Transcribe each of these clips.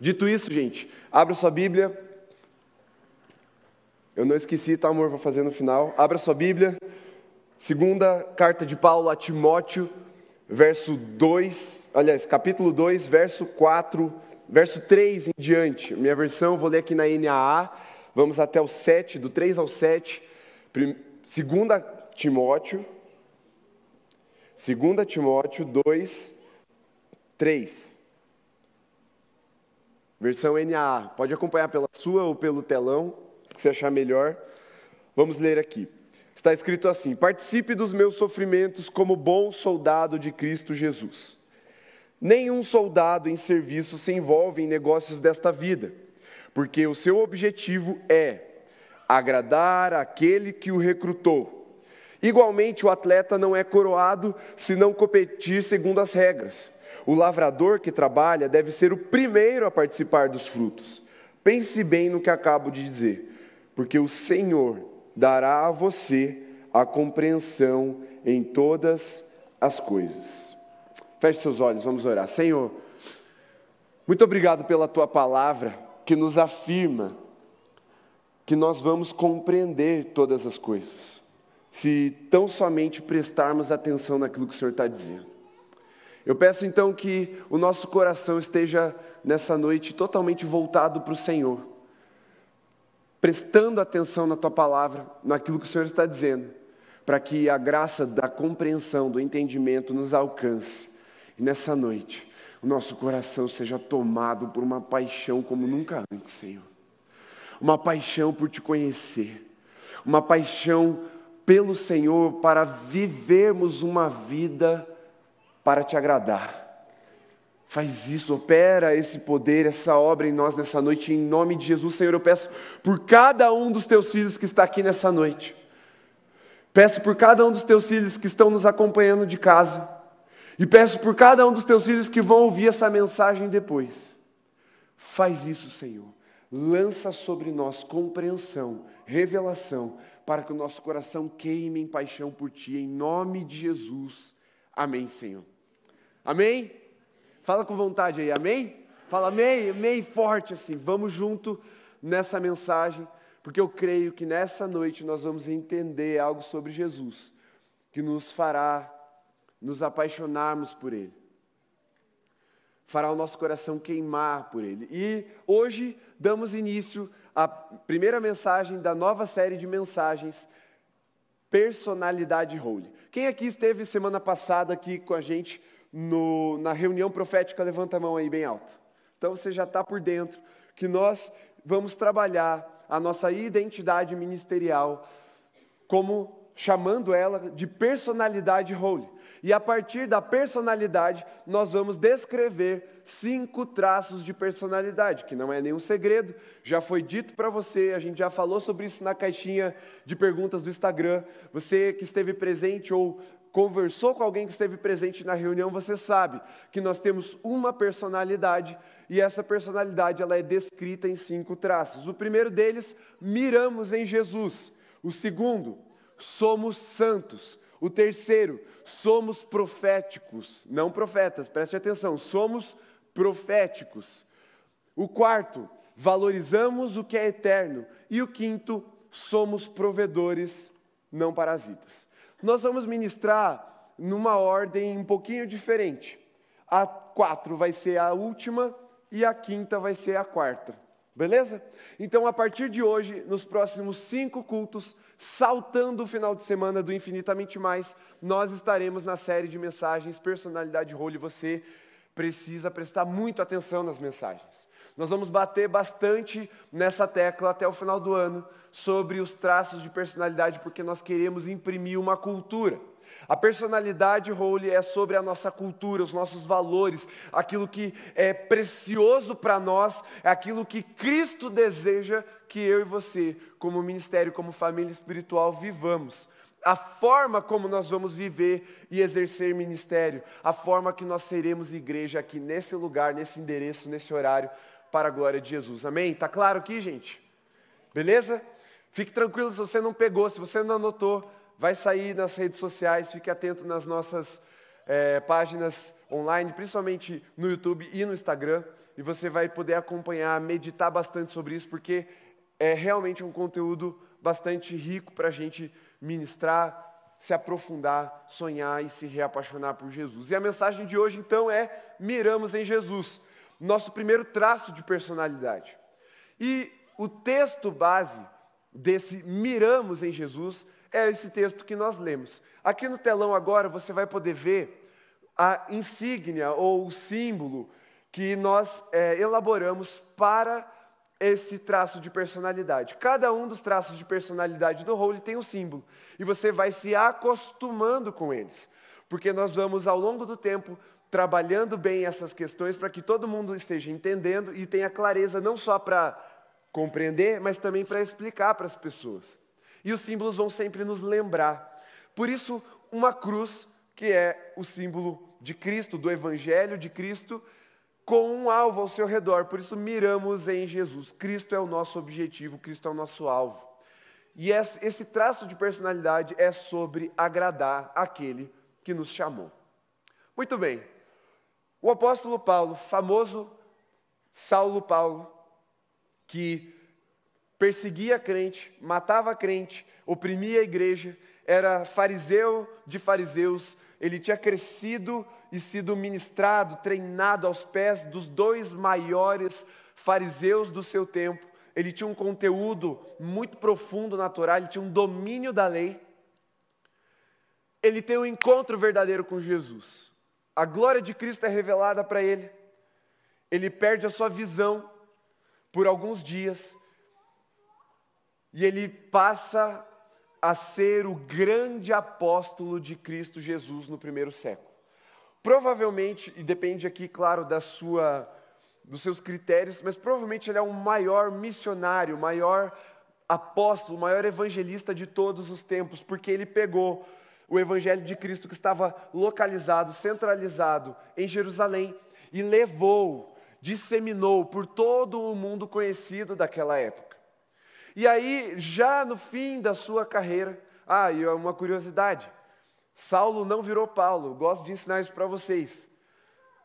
Dito isso, gente, abra sua Bíblia. Eu não esqueci, tá, amor? Vou fazer no final. Abra sua Bíblia. Segunda carta de Paulo a Timóteo, verso 2, aliás, capítulo 2, verso 4, verso 3 em diante. Minha versão, vou ler aqui na NAA. Vamos até o 7, do 3 ao 7. Segunda Timóteo, Segunda Timóteo 2, 3. Versão NAA. Pode acompanhar pela sua ou pelo telão, que você achar melhor. Vamos ler aqui. Está escrito assim: Participe dos meus sofrimentos como bom soldado de Cristo Jesus. Nenhum soldado em serviço se envolve em negócios desta vida, porque o seu objetivo é agradar aquele que o recrutou. Igualmente, o atleta não é coroado se não competir segundo as regras. O lavrador que trabalha deve ser o primeiro a participar dos frutos. Pense bem no que acabo de dizer, porque o Senhor dará a você a compreensão em todas as coisas. Feche seus olhos, vamos orar. Senhor, muito obrigado pela tua palavra que nos afirma que nós vamos compreender todas as coisas, se tão somente prestarmos atenção naquilo que o Senhor está dizendo. Eu peço então que o nosso coração esteja nessa noite totalmente voltado para o Senhor, prestando atenção na tua palavra, naquilo que o Senhor está dizendo, para que a graça da compreensão, do entendimento nos alcance. E nessa noite, o nosso coração seja tomado por uma paixão como nunca antes, Senhor. Uma paixão por te conhecer, uma paixão pelo Senhor para vivermos uma vida para te agradar. Faz isso, opera esse poder, essa obra em nós nessa noite, em nome de Jesus, Senhor. Eu peço por cada um dos teus filhos que está aqui nessa noite. Peço por cada um dos teus filhos que estão nos acompanhando de casa. E peço por cada um dos teus filhos que vão ouvir essa mensagem depois. Faz isso, Senhor. Lança sobre nós compreensão, revelação, para que o nosso coração queime em paixão por Ti, em nome de Jesus. Amém, Senhor. Amém? Fala com vontade aí, amém? Fala amém, amém forte assim. Vamos junto nessa mensagem, porque eu creio que nessa noite nós vamos entender algo sobre Jesus, que nos fará nos apaixonarmos por Ele, fará o nosso coração queimar por Ele. E hoje damos início à primeira mensagem da nova série de mensagens Personalidade Holy. Quem aqui esteve semana passada aqui com a gente? No, na reunião profética, levanta a mão aí bem alto. Então você já está por dentro que nós vamos trabalhar a nossa identidade ministerial como chamando ela de personalidade holy. E a partir da personalidade, nós vamos descrever cinco traços de personalidade, que não é nenhum segredo, já foi dito para você, a gente já falou sobre isso na caixinha de perguntas do Instagram. Você que esteve presente ou conversou com alguém que esteve presente na reunião, você sabe que nós temos uma personalidade e essa personalidade ela é descrita em cinco traços. O primeiro deles, miramos em Jesus. O segundo, somos santos. O terceiro, somos proféticos, não profetas, preste atenção, somos proféticos. O quarto, valorizamos o que é eterno. E o quinto, somos provedores, não parasitas. Nós vamos ministrar numa ordem um pouquinho diferente. A quatro vai ser a última e a quinta vai ser a quarta. Beleza? Então, a partir de hoje, nos próximos cinco cultos, saltando o final de semana do Infinitamente Mais, nós estaremos na série de mensagens Personalidade Role. Você precisa prestar muito atenção nas mensagens. Nós vamos bater bastante nessa tecla até o final do ano sobre os traços de personalidade, porque nós queremos imprimir uma cultura. A personalidade holy é sobre a nossa cultura, os nossos valores, aquilo que é precioso para nós, é aquilo que Cristo deseja que eu e você, como ministério, como família espiritual, vivamos. A forma como nós vamos viver e exercer ministério, a forma que nós seremos igreja aqui nesse lugar, nesse endereço, nesse horário, para a glória de Jesus. Amém? Tá claro aqui, gente? Beleza? Fique tranquilo se você não pegou, se você não anotou, vai sair nas redes sociais, fique atento nas nossas é, páginas online, principalmente no YouTube e no Instagram. e você vai poder acompanhar, meditar bastante sobre isso, porque é realmente um conteúdo bastante rico para a gente ministrar, se aprofundar, sonhar e se reapaixonar por Jesus. E a mensagem de hoje, então, é: miramos em Jesus, nosso primeiro traço de personalidade. E o texto base desse miramos em Jesus é esse texto que nós lemos. Aqui no telão agora você vai poder ver a insígnia ou o símbolo que nós é, elaboramos para esse traço de personalidade. Cada um dos traços de personalidade do Holy tem um símbolo. E você vai se acostumando com eles. Porque nós vamos, ao longo do tempo, trabalhando bem essas questões para que todo mundo esteja entendendo e tenha clareza não só para compreender, mas também para explicar para as pessoas. E os símbolos vão sempre nos lembrar. Por isso, uma cruz, que é o símbolo de Cristo, do Evangelho de Cristo, com um alvo ao seu redor. Por isso, miramos em Jesus. Cristo é o nosso objetivo, Cristo é o nosso alvo. E esse traço de personalidade é sobre agradar aquele que nos chamou. Muito bem. O apóstolo Paulo, famoso Saulo Paulo, que perseguia crente, matava crente, oprimia a igreja, era fariseu de fariseus, ele tinha crescido e sido ministrado, treinado aos pés dos dois maiores fariseus do seu tempo. Ele tinha um conteúdo muito profundo na Torá, ele tinha um domínio da lei. Ele tem um encontro verdadeiro com Jesus. A glória de Cristo é revelada para ele. Ele perde a sua visão por alguns dias. E ele passa a ser o grande apóstolo de Cristo Jesus no primeiro século. Provavelmente, e depende aqui, claro, da sua, dos seus critérios, mas provavelmente ele é o maior missionário, o maior apóstolo, o maior evangelista de todos os tempos, porque ele pegou o evangelho de Cristo que estava localizado, centralizado em Jerusalém e levou, disseminou por todo o mundo conhecido daquela época. E aí, já no fim da sua carreira, ah, e uma curiosidade: Saulo não virou Paulo, gosto de ensinar isso para vocês.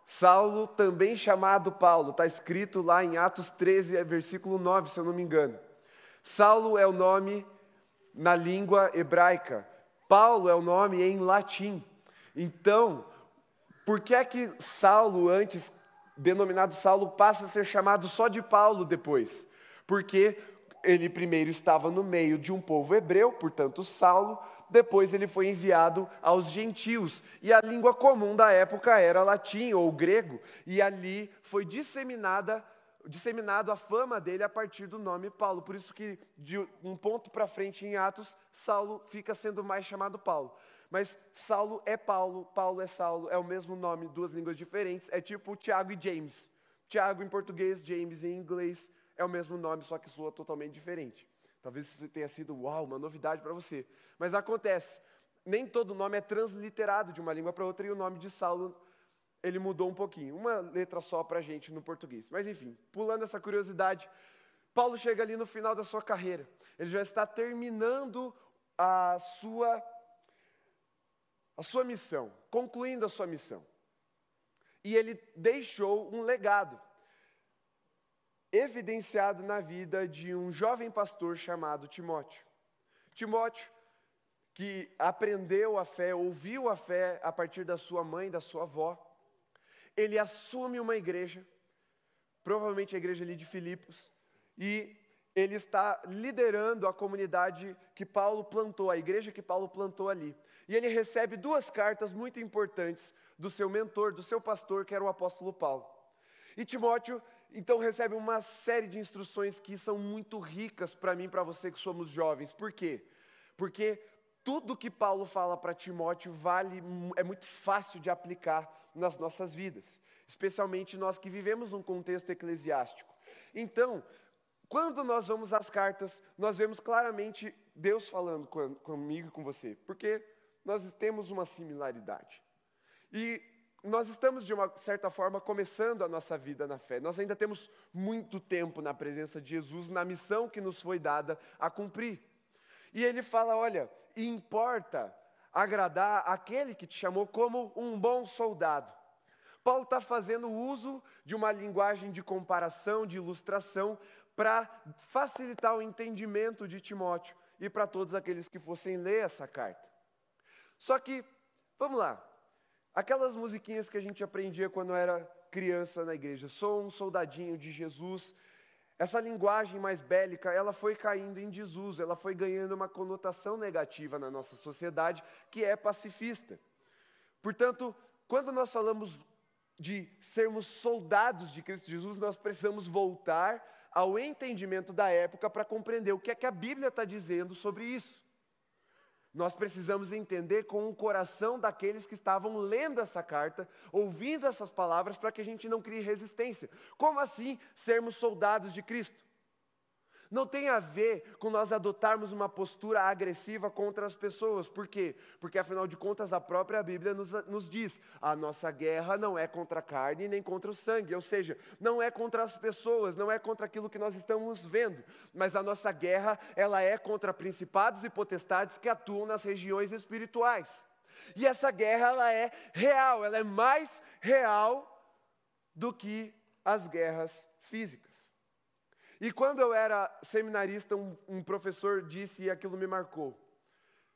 Saulo, também chamado Paulo, está escrito lá em Atos 13, versículo 9, se eu não me engano. Saulo é o nome na língua hebraica, Paulo é o nome em latim. Então, por que é que Saulo, antes denominado Saulo, passa a ser chamado só de Paulo depois? Porque ele primeiro estava no meio de um povo hebreu, portanto Saulo, depois ele foi enviado aos gentios, e a língua comum da época era latim ou grego, e ali foi disseminada disseminado a fama dele a partir do nome Paulo. Por isso que de um ponto para frente em Atos, Saulo fica sendo mais chamado Paulo. Mas Saulo é Paulo, Paulo é Saulo, é o mesmo nome, duas línguas diferentes, é tipo Tiago e James. Tiago em português, James em inglês, é o mesmo nome, só que soa totalmente diferente. Talvez isso tenha sido, uau, uma novidade para você. Mas acontece, nem todo nome é transliterado de uma língua para outra, e o nome de Saulo, ele mudou um pouquinho. Uma letra só para a gente no português. Mas enfim, pulando essa curiosidade, Paulo chega ali no final da sua carreira. Ele já está terminando a sua, a sua missão, concluindo a sua missão. E ele deixou um legado evidenciado na vida de um jovem pastor chamado Timóteo. Timóteo, que aprendeu a fé, ouviu a fé a partir da sua mãe, da sua avó, ele assume uma igreja, provavelmente a igreja ali de Filipos, e ele está liderando a comunidade que Paulo plantou, a igreja que Paulo plantou ali. E ele recebe duas cartas muito importantes do seu mentor, do seu pastor, que era o apóstolo Paulo. E Timóteo então recebe uma série de instruções que são muito ricas para mim, para você que somos jovens. Por quê? Porque tudo que Paulo fala para Timóteo vale, é muito fácil de aplicar nas nossas vidas, especialmente nós que vivemos um contexto eclesiástico. Então, quando nós vamos às cartas, nós vemos claramente Deus falando comigo e com você, porque nós temos uma similaridade. E nós estamos, de uma certa forma, começando a nossa vida na fé. Nós ainda temos muito tempo na presença de Jesus, na missão que nos foi dada a cumprir. E ele fala: olha, importa agradar aquele que te chamou como um bom soldado. Paulo está fazendo uso de uma linguagem de comparação, de ilustração, para facilitar o entendimento de Timóteo e para todos aqueles que fossem ler essa carta. Só que, vamos lá, aquelas musiquinhas que a gente aprendia quando era criança na igreja, sou um soldadinho de Jesus, essa linguagem mais bélica, ela foi caindo em desuso, ela foi ganhando uma conotação negativa na nossa sociedade, que é pacifista. Portanto, quando nós falamos de sermos soldados de Cristo Jesus, nós precisamos voltar ao entendimento da época para compreender o que é que a Bíblia está dizendo sobre isso. Nós precisamos entender com o coração daqueles que estavam lendo essa carta, ouvindo essas palavras, para que a gente não crie resistência. Como assim sermos soldados de Cristo? Não tem a ver com nós adotarmos uma postura agressiva contra as pessoas. Por quê? Porque, afinal de contas, a própria Bíblia nos, nos diz: a nossa guerra não é contra a carne nem contra o sangue. Ou seja, não é contra as pessoas, não é contra aquilo que nós estamos vendo. Mas a nossa guerra, ela é contra principados e potestades que atuam nas regiões espirituais. E essa guerra, ela é real, ela é mais real do que as guerras físicas. E quando eu era seminarista, um, um professor disse, e aquilo me marcou: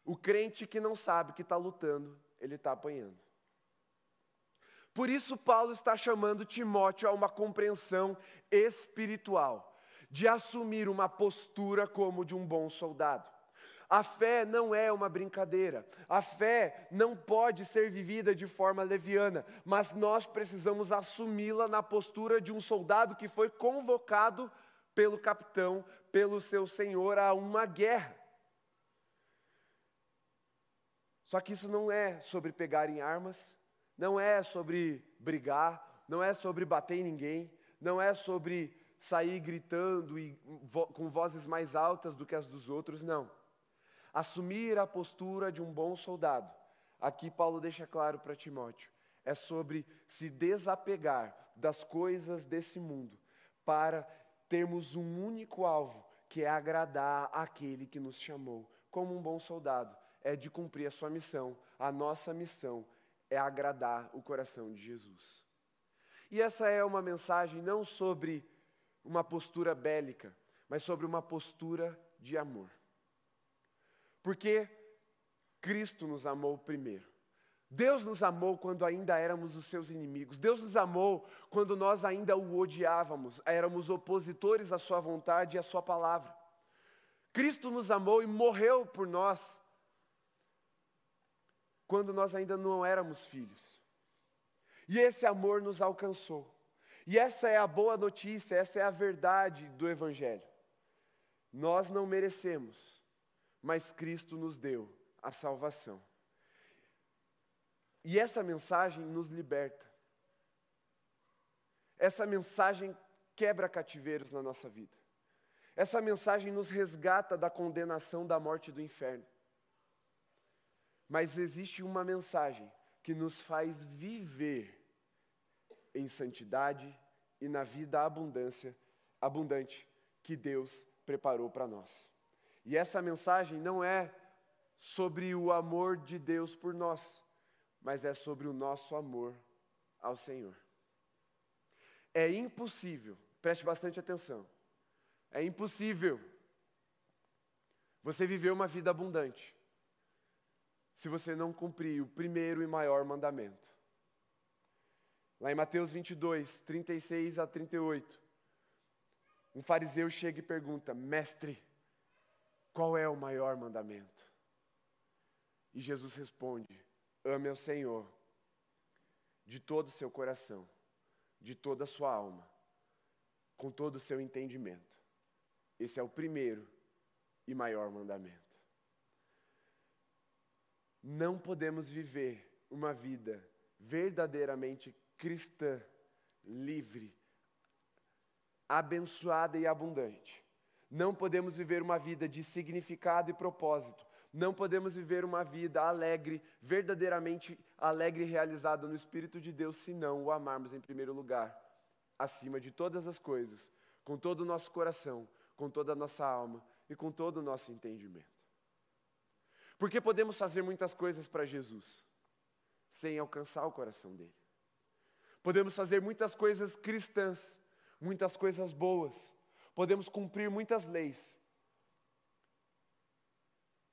o crente que não sabe que está lutando, ele está apanhando. Por isso, Paulo está chamando Timóteo a uma compreensão espiritual, de assumir uma postura como de um bom soldado. A fé não é uma brincadeira, a fé não pode ser vivida de forma leviana, mas nós precisamos assumi-la na postura de um soldado que foi convocado pelo capitão, pelo seu senhor a uma guerra. Só que isso não é sobre pegar em armas, não é sobre brigar, não é sobre bater em ninguém, não é sobre sair gritando e vo com vozes mais altas do que as dos outros, não. Assumir a postura de um bom soldado. Aqui Paulo deixa claro para Timóteo, é sobre se desapegar das coisas desse mundo para termos um único alvo, que é agradar aquele que nos chamou. Como um bom soldado, é de cumprir a sua missão. A nossa missão é agradar o coração de Jesus. E essa é uma mensagem não sobre uma postura bélica, mas sobre uma postura de amor. Porque Cristo nos amou primeiro. Deus nos amou quando ainda éramos os seus inimigos. Deus nos amou quando nós ainda o odiávamos, éramos opositores à sua vontade e à sua palavra. Cristo nos amou e morreu por nós quando nós ainda não éramos filhos. E esse amor nos alcançou. E essa é a boa notícia, essa é a verdade do Evangelho. Nós não merecemos, mas Cristo nos deu a salvação. E essa mensagem nos liberta. Essa mensagem quebra cativeiros na nossa vida. Essa mensagem nos resgata da condenação da morte do inferno. Mas existe uma mensagem que nos faz viver em santidade e na vida abundância, abundante que Deus preparou para nós. E essa mensagem não é sobre o amor de Deus por nós mas é sobre o nosso amor ao Senhor. É impossível, preste bastante atenção, é impossível você viver uma vida abundante se você não cumprir o primeiro e maior mandamento. Lá em Mateus 22, 36 a 38, um fariseu chega e pergunta: Mestre, qual é o maior mandamento? E Jesus responde: Ame ao Senhor de todo o seu coração, de toda a sua alma, com todo o seu entendimento. Esse é o primeiro e maior mandamento. Não podemos viver uma vida verdadeiramente cristã, livre, abençoada e abundante. Não podemos viver uma vida de significado e propósito não podemos viver uma vida alegre, verdadeiramente alegre e realizada no Espírito de Deus, se não o amarmos em primeiro lugar, acima de todas as coisas, com todo o nosso coração, com toda a nossa alma e com todo o nosso entendimento. Porque podemos fazer muitas coisas para Jesus, sem alcançar o coração dele. podemos fazer muitas coisas cristãs, muitas coisas boas, podemos cumprir muitas leis,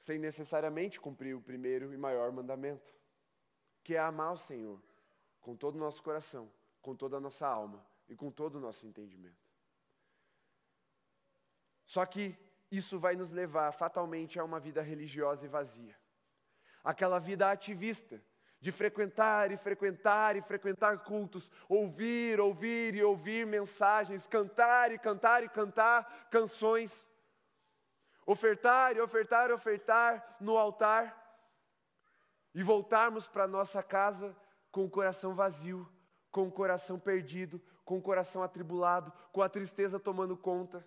sem necessariamente cumprir o primeiro e maior mandamento, que é amar o Senhor com todo o nosso coração, com toda a nossa alma e com todo o nosso entendimento. Só que isso vai nos levar fatalmente a uma vida religiosa e vazia. Aquela vida ativista, de frequentar e frequentar e frequentar cultos, ouvir, ouvir e ouvir mensagens, cantar e cantar e cantar canções, ofertar e ofertar e ofertar no altar e voltarmos para nossa casa com o coração vazio, com o coração perdido, com o coração atribulado, com a tristeza tomando conta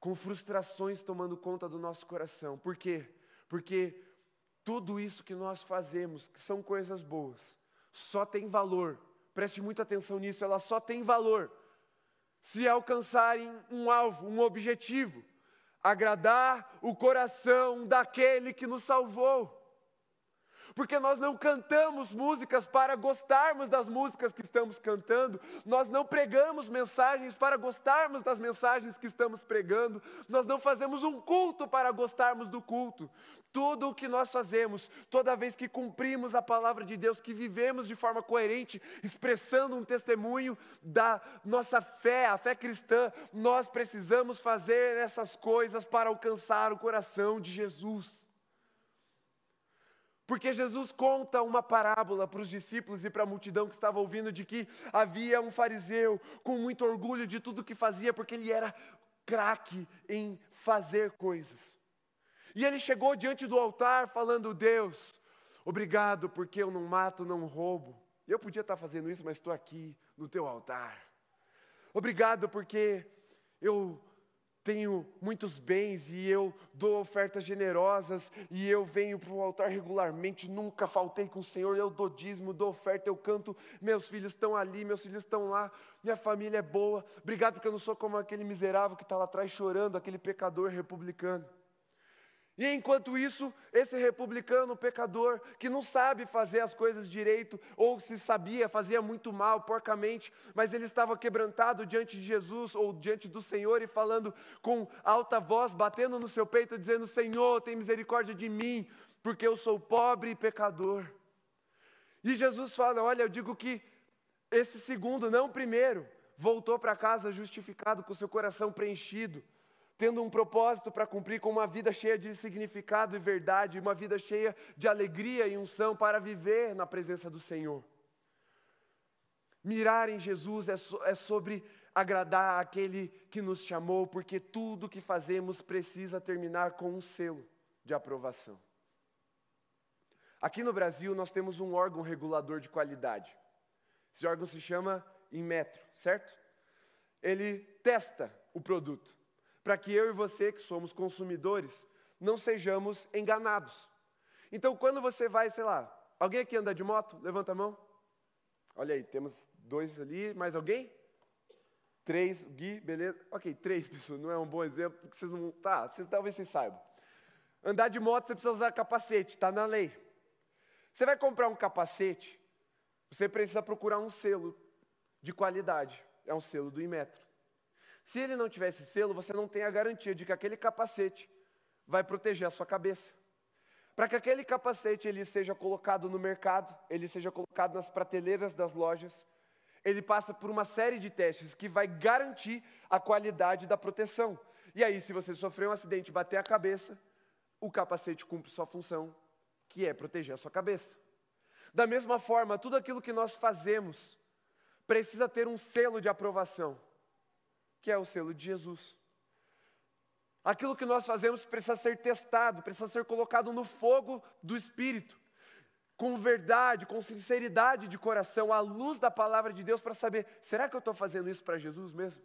com frustrações tomando conta do nosso coração. Por quê? Porque tudo isso que nós fazemos, que são coisas boas, só tem valor. Preste muita atenção nisso, ela só tem valor se alcançarem um alvo, um objetivo, agradar o coração daquele que nos salvou porque nós não cantamos músicas para gostarmos das músicas que estamos cantando, nós não pregamos mensagens para gostarmos das mensagens que estamos pregando, nós não fazemos um culto para gostarmos do culto. Tudo o que nós fazemos, toda vez que cumprimos a palavra de Deus, que vivemos de forma coerente, expressando um testemunho da nossa fé, a fé cristã, nós precisamos fazer essas coisas para alcançar o coração de Jesus. Porque Jesus conta uma parábola para os discípulos e para a multidão que estava ouvindo de que havia um fariseu com muito orgulho de tudo que fazia, porque ele era craque em fazer coisas. E ele chegou diante do altar falando: Deus, obrigado porque eu não mato, não roubo. Eu podia estar fazendo isso, mas estou aqui no teu altar. Obrigado porque eu tenho muitos bens e eu dou ofertas generosas e eu venho para o altar regularmente, nunca faltei com o Senhor, eu dou dízimo, dou oferta, eu canto, meus filhos estão ali, meus filhos estão lá, minha família é boa, obrigado porque eu não sou como aquele miserável que está lá atrás chorando, aquele pecador republicano. E enquanto isso, esse republicano pecador, que não sabe fazer as coisas direito, ou se sabia, fazia muito mal, porcamente, mas ele estava quebrantado diante de Jesus ou diante do Senhor e falando com alta voz, batendo no seu peito, dizendo: Senhor, tem misericórdia de mim, porque eu sou pobre e pecador. E Jesus fala: Olha, eu digo que esse segundo, não o primeiro, voltou para casa justificado, com seu coração preenchido tendo um propósito para cumprir, com uma vida cheia de significado e verdade, uma vida cheia de alegria e unção para viver na presença do Senhor. Mirar em Jesus é, so, é sobre agradar aquele que nos chamou, porque tudo que fazemos precisa terminar com um selo de aprovação. Aqui no Brasil nós temos um órgão regulador de qualidade. Esse órgão se chama Inmetro, certo? Ele testa o produto para que eu e você, que somos consumidores, não sejamos enganados. Então, quando você vai, sei lá, alguém aqui anda de moto? Levanta a mão. Olha aí, temos dois ali, mais alguém? Três, Gui, beleza? Ok, três pessoas, não é um bom exemplo, porque vocês não. Tá, vocês, talvez vocês saibam. Andar de moto você precisa usar capacete, está na lei. Você vai comprar um capacete, você precisa procurar um selo de qualidade. É um selo do Imetro. Se ele não tivesse selo, você não tem a garantia de que aquele capacete vai proteger a sua cabeça. Para que aquele capacete ele seja colocado no mercado, ele seja colocado nas prateleiras das lojas, ele passa por uma série de testes que vai garantir a qualidade da proteção. E aí, se você sofrer um acidente e bater a cabeça, o capacete cumpre sua função, que é proteger a sua cabeça. Da mesma forma, tudo aquilo que nós fazemos precisa ter um selo de aprovação que é o selo de Jesus. Aquilo que nós fazemos precisa ser testado, precisa ser colocado no fogo do Espírito, com verdade, com sinceridade de coração, à luz da palavra de Deus, para saber: será que eu estou fazendo isso para Jesus mesmo?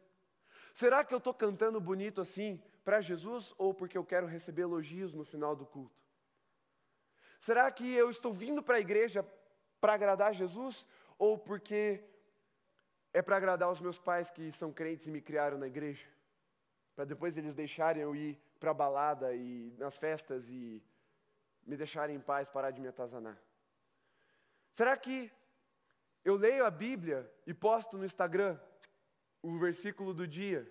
Será que eu estou cantando bonito assim para Jesus ou porque eu quero receber elogios no final do culto? Será que eu estou vindo para a igreja para agradar Jesus ou porque é para agradar os meus pais que são crentes e me criaram na igreja? Para depois eles deixarem eu ir para balada e nas festas e me deixarem em paz, parar de me atazanar? Será que Eu leio a Bíblia e posto no Instagram o versículo do dia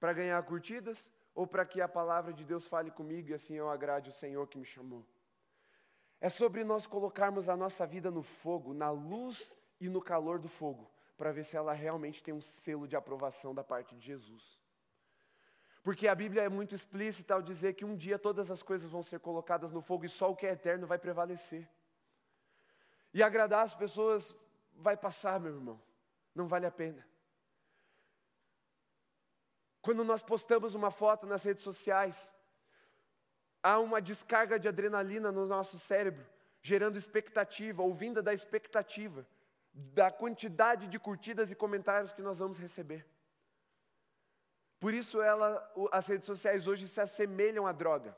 para ganhar curtidas ou para que a palavra de Deus fale comigo e assim eu agrade o Senhor que me chamou. É sobre nós colocarmos a nossa vida no fogo, na luz e no calor do fogo, para ver se ela realmente tem um selo de aprovação da parte de Jesus. Porque a Bíblia é muito explícita ao dizer que um dia todas as coisas vão ser colocadas no fogo e só o que é eterno vai prevalecer. E agradar as pessoas vai passar, meu irmão, não vale a pena. Quando nós postamos uma foto nas redes sociais, há uma descarga de adrenalina no nosso cérebro, gerando expectativa, ouvindo da expectativa, da quantidade de curtidas e comentários que nós vamos receber. Por isso ela, as redes sociais hoje se assemelham à droga.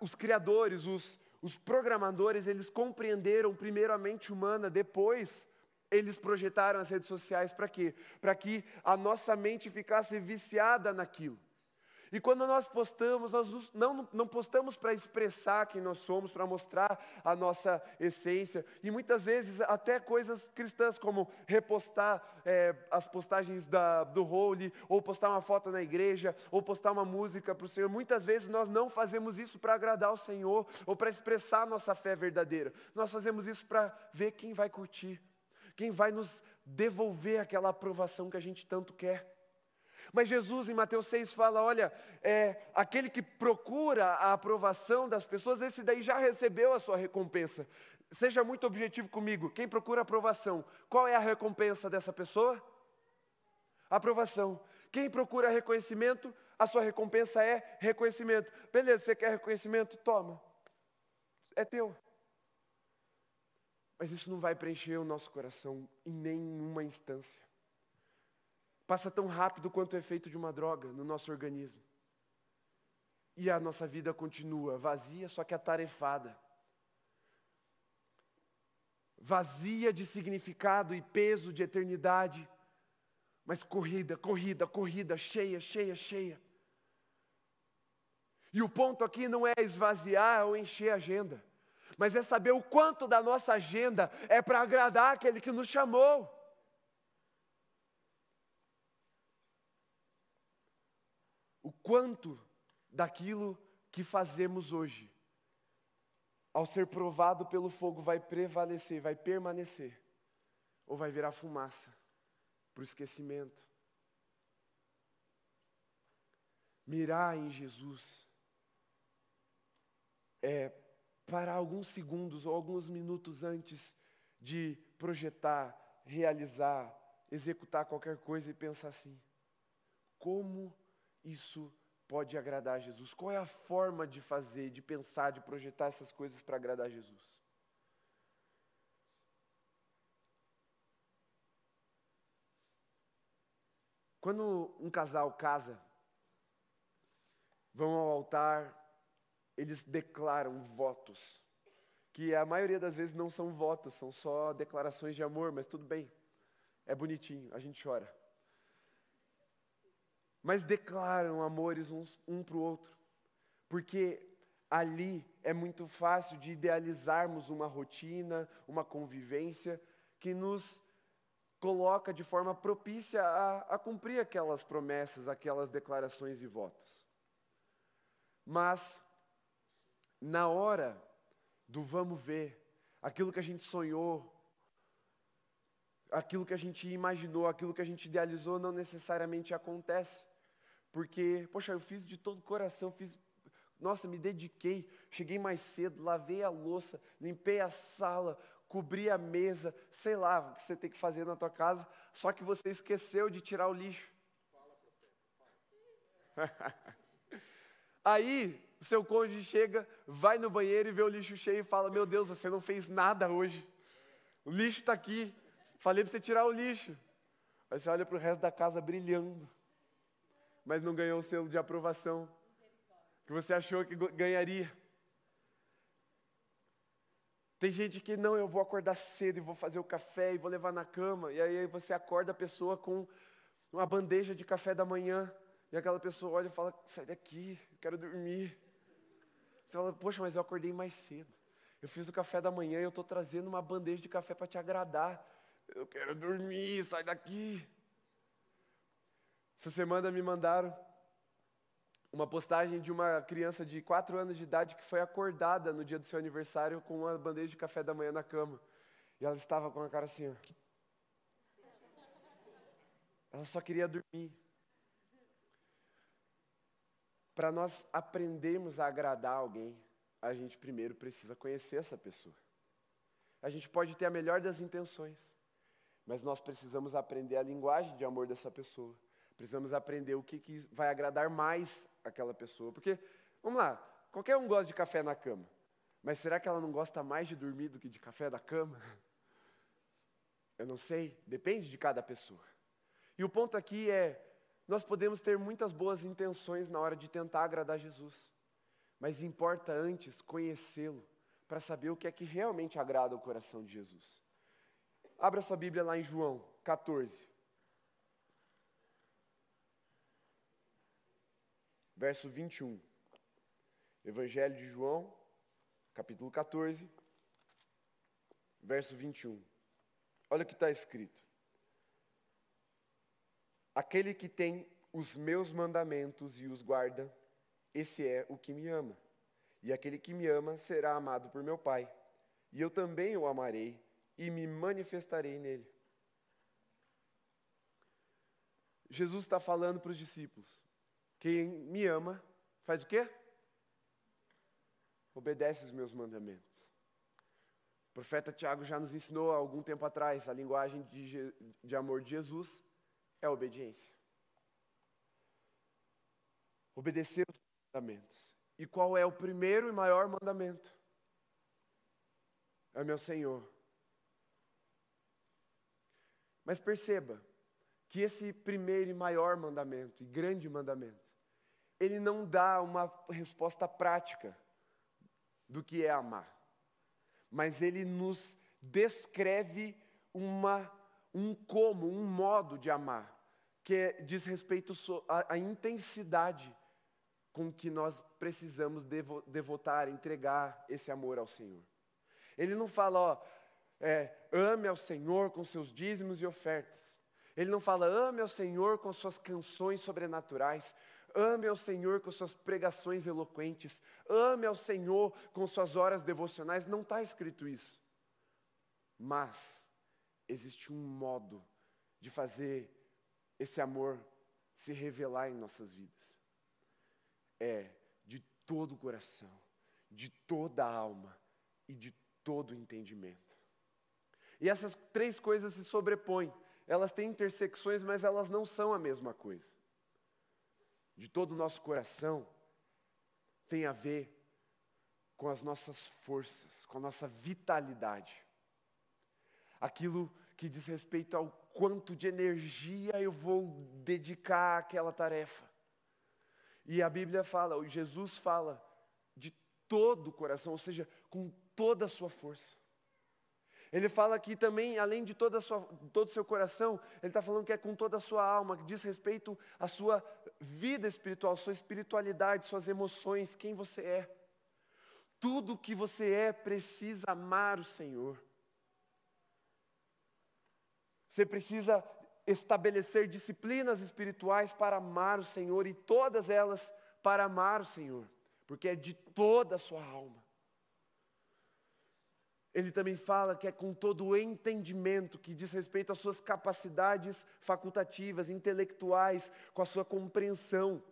os criadores, os, os programadores, eles compreenderam primeiro a mente humana, depois eles projetaram as redes sociais para quê? Para que a nossa mente ficasse viciada naquilo. E quando nós postamos, nós não, não postamos para expressar quem nós somos, para mostrar a nossa essência. E muitas vezes até coisas cristãs, como repostar é, as postagens da, do Holy, ou postar uma foto na igreja, ou postar uma música para o Senhor. Muitas vezes nós não fazemos isso para agradar o Senhor, ou para expressar a nossa fé verdadeira. Nós fazemos isso para ver quem vai curtir, quem vai nos devolver aquela aprovação que a gente tanto quer. Mas Jesus, em Mateus 6, fala: olha, é, aquele que procura a aprovação das pessoas, esse daí já recebeu a sua recompensa. Seja muito objetivo comigo: quem procura aprovação, qual é a recompensa dessa pessoa? Aprovação. Quem procura reconhecimento, a sua recompensa é reconhecimento. Beleza, você quer reconhecimento? Toma. É teu. Mas isso não vai preencher o nosso coração em nenhuma instância passa tão rápido quanto o efeito de uma droga no nosso organismo. E a nossa vida continua vazia, só que atarefada. Vazia de significado e peso de eternidade, mas corrida, corrida, corrida, cheia, cheia, cheia. E o ponto aqui não é esvaziar ou encher a agenda, mas é saber o quanto da nossa agenda é para agradar aquele que nos chamou. o quanto daquilo que fazemos hoje, ao ser provado pelo fogo, vai prevalecer, vai permanecer, ou vai virar fumaça para o esquecimento. Mirar em Jesus é parar alguns segundos ou alguns minutos antes de projetar, realizar, executar qualquer coisa e pensar assim: como isso pode agradar a Jesus? Qual é a forma de fazer, de pensar, de projetar essas coisas para agradar a Jesus? Quando um casal casa, vão ao altar, eles declaram votos, que a maioria das vezes não são votos, são só declarações de amor, mas tudo bem, é bonitinho, a gente chora mas declaram amores uns, um para o outro, porque ali é muito fácil de idealizarmos uma rotina, uma convivência que nos coloca de forma propícia a, a cumprir aquelas promessas, aquelas declarações e votos. Mas, na hora do vamos ver, aquilo que a gente sonhou, aquilo que a gente imaginou, aquilo que a gente idealizou, não necessariamente acontece. Porque, poxa, eu fiz de todo o coração, fiz, nossa, me dediquei, cheguei mais cedo, lavei a louça, limpei a sala, cobri a mesa, sei lá o que você tem que fazer na tua casa, só que você esqueceu de tirar o lixo. Aí, o seu cônjuge chega, vai no banheiro e vê o lixo cheio e fala: Meu Deus, você não fez nada hoje. O lixo está aqui. Falei para você tirar o lixo. Aí você olha para o resto da casa brilhando mas não ganhou o selo de aprovação que você achou que ganharia. Tem gente que não, eu vou acordar cedo e vou fazer o café e vou levar na cama, e aí você acorda a pessoa com uma bandeja de café da manhã, e aquela pessoa olha e fala: sai daqui, eu quero dormir. Você fala: poxa, mas eu acordei mais cedo. eu fiz o café da manhã e eu estou trazendo uma bandeja de café para te agradar. Eu quero dormir, sai daqui. Essa semana me mandaram uma postagem de uma criança de 4 anos de idade que foi acordada no dia do seu aniversário com uma bandeja de café da manhã na cama. E ela estava com a cara assim, ó. Ela só queria dormir. Para nós aprendermos a agradar alguém, a gente primeiro precisa conhecer essa pessoa. A gente pode ter a melhor das intenções, mas nós precisamos aprender a linguagem de amor dessa pessoa. Precisamos aprender o que, que vai agradar mais aquela pessoa. Porque, vamos lá, qualquer um gosta de café na cama, mas será que ela não gosta mais de dormir do que de café da cama? Eu não sei, depende de cada pessoa. E o ponto aqui é: nós podemos ter muitas boas intenções na hora de tentar agradar Jesus, mas importa antes conhecê-lo para saber o que é que realmente agrada o coração de Jesus. Abra sua Bíblia lá em João 14. Verso 21. Evangelho de João, capítulo 14, verso 21. Olha o que está escrito. Aquele que tem os meus mandamentos e os guarda, esse é o que me ama. E aquele que me ama será amado por meu Pai. E eu também o amarei e me manifestarei nele. Jesus está falando para os discípulos: quem me ama faz o quê? Obedece os meus mandamentos. O profeta Tiago já nos ensinou há algum tempo atrás a linguagem de, de amor de Jesus é obediência. Obedecer os mandamentos. E qual é o primeiro e maior mandamento? É meu Senhor. Mas perceba que esse primeiro e maior mandamento, e grande mandamento, ele não dá uma resposta prática do que é amar, mas ele nos descreve uma um como, um modo de amar, que é, diz respeito à, intensidade com que nós precisamos devo, devotar, entregar esse amor ao Senhor. Ele não fala, ó, é, ame ao Senhor com seus dízimos e ofertas. Ele não fala, ame ao Senhor com suas canções sobrenaturais. Ame ao Senhor com suas pregações eloquentes. Ame ao Senhor com suas horas devocionais. Não está escrito isso. Mas existe um modo de fazer esse amor se revelar em nossas vidas. É de todo o coração, de toda a alma e de todo o entendimento. E essas três coisas se sobrepõem. Elas têm intersecções, mas elas não são a mesma coisa. De todo o nosso coração tem a ver com as nossas forças, com a nossa vitalidade aquilo que diz respeito ao quanto de energia eu vou dedicar àquela tarefa. E a Bíblia fala, Jesus fala, de todo o coração, ou seja, com toda a sua força. Ele fala aqui também, além de toda sua, todo o seu coração, ele está falando que é com toda a sua alma, que diz respeito à sua vida espiritual, sua espiritualidade, suas emoções, quem você é. Tudo que você é precisa amar o Senhor. Você precisa estabelecer disciplinas espirituais para amar o Senhor e todas elas para amar o Senhor, porque é de toda a sua alma. Ele também fala que é com todo o entendimento que diz respeito às suas capacidades facultativas, intelectuais, com a sua compreensão.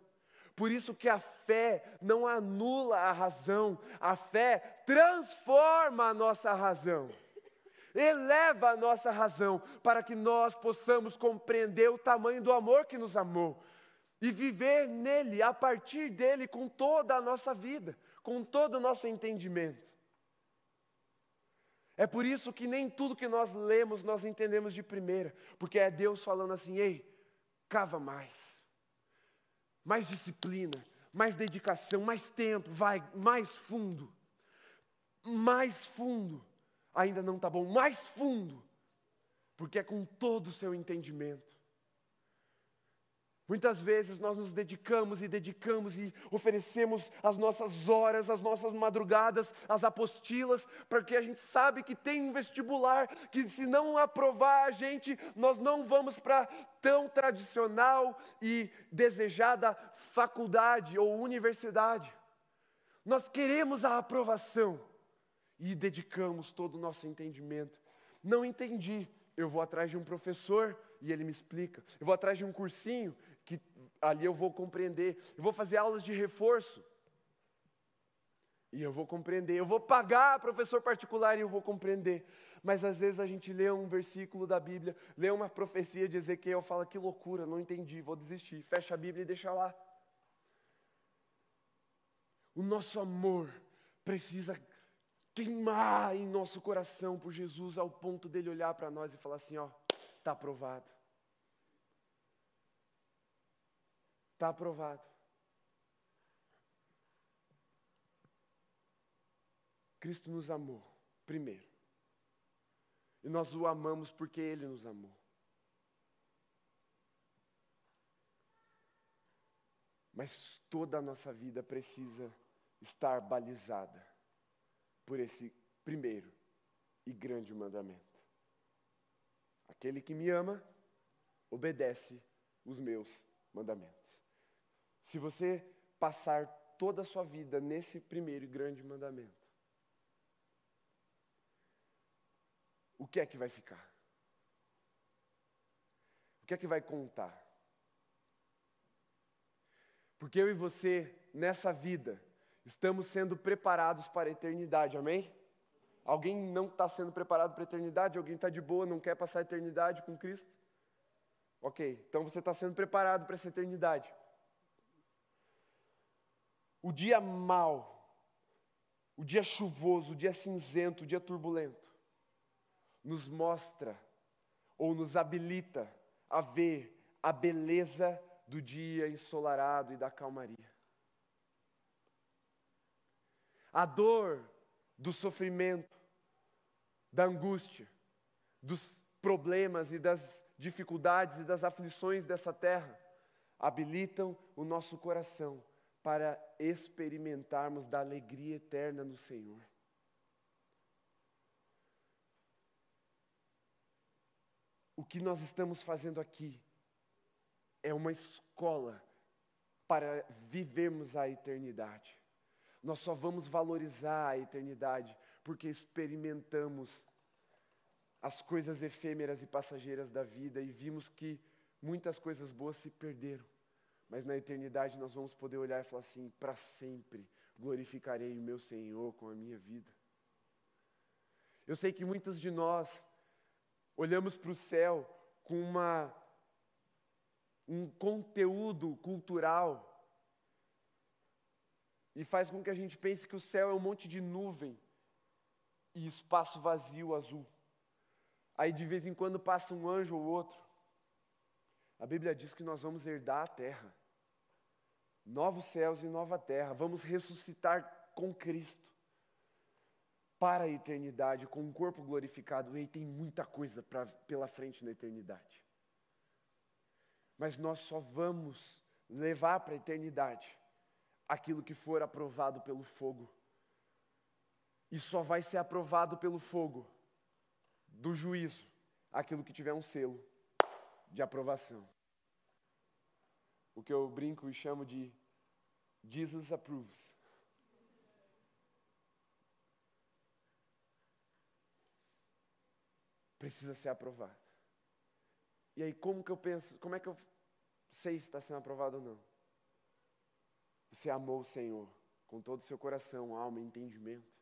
Por isso que a fé não anula a razão, a fé transforma a nossa razão eleva a nossa razão para que nós possamos compreender o tamanho do amor que nos amou e viver nele, a partir dele, com toda a nossa vida, com todo o nosso entendimento. É por isso que nem tudo que nós lemos nós entendemos de primeira, porque é Deus falando assim: ei, cava mais, mais disciplina, mais dedicação, mais tempo, vai mais fundo, mais fundo. Ainda não está bom, mais fundo, porque é com todo o seu entendimento. Muitas vezes nós nos dedicamos e dedicamos e oferecemos as nossas horas, as nossas madrugadas, as apostilas, porque a gente sabe que tem um vestibular, que se não aprovar a gente, nós não vamos para tão tradicional e desejada faculdade ou universidade. Nós queremos a aprovação e dedicamos todo o nosso entendimento. Não entendi, eu vou atrás de um professor e ele me explica. Eu vou atrás de um cursinho ali eu vou compreender. Eu vou fazer aulas de reforço. E eu vou compreender. Eu vou pagar professor particular e eu vou compreender. Mas às vezes a gente lê um versículo da Bíblia, lê uma profecia de Ezequiel, fala que loucura, não entendi, vou desistir. Fecha a Bíblia e deixa lá. O nosso amor precisa queimar em nosso coração por Jesus ao ponto dele olhar para nós e falar assim, ó, tá aprovado. Está aprovado. Cristo nos amou, primeiro. E nós o amamos porque Ele nos amou. Mas toda a nossa vida precisa estar balizada por esse primeiro e grande mandamento. Aquele que me ama, obedece os meus mandamentos. Se você passar toda a sua vida nesse primeiro e grande mandamento, o que é que vai ficar? O que é que vai contar? Porque eu e você, nessa vida, estamos sendo preparados para a eternidade, amém? Alguém não está sendo preparado para a eternidade? Alguém está de boa, não quer passar a eternidade com Cristo? Ok, então você está sendo preparado para essa eternidade. O dia mau, o dia chuvoso, o dia cinzento, o dia turbulento, nos mostra ou nos habilita a ver a beleza do dia ensolarado e da calmaria. A dor do sofrimento, da angústia, dos problemas e das dificuldades e das aflições dessa terra habilitam o nosso coração para experimentarmos da alegria eterna no Senhor. O que nós estamos fazendo aqui é uma escola para vivermos a eternidade. Nós só vamos valorizar a eternidade porque experimentamos as coisas efêmeras e passageiras da vida e vimos que muitas coisas boas se perderam. Mas na eternidade nós vamos poder olhar e falar assim: para sempre glorificarei o meu Senhor com a minha vida. Eu sei que muitos de nós olhamos para o céu com uma, um conteúdo cultural e faz com que a gente pense que o céu é um monte de nuvem e espaço vazio azul. Aí de vez em quando passa um anjo ou outro. A Bíblia diz que nós vamos herdar a terra, novos céus e nova terra, vamos ressuscitar com Cristo para a eternidade, com um corpo glorificado. E tem muita coisa pra, pela frente na eternidade. Mas nós só vamos levar para a eternidade aquilo que for aprovado pelo fogo. E só vai ser aprovado pelo fogo do juízo aquilo que tiver um selo de aprovação. O que eu brinco e chamo de Jesus approves. Precisa ser aprovado. E aí, como que eu penso, como é que eu sei se está sendo aprovado ou não? Você amou o Senhor com todo o seu coração, alma e entendimento.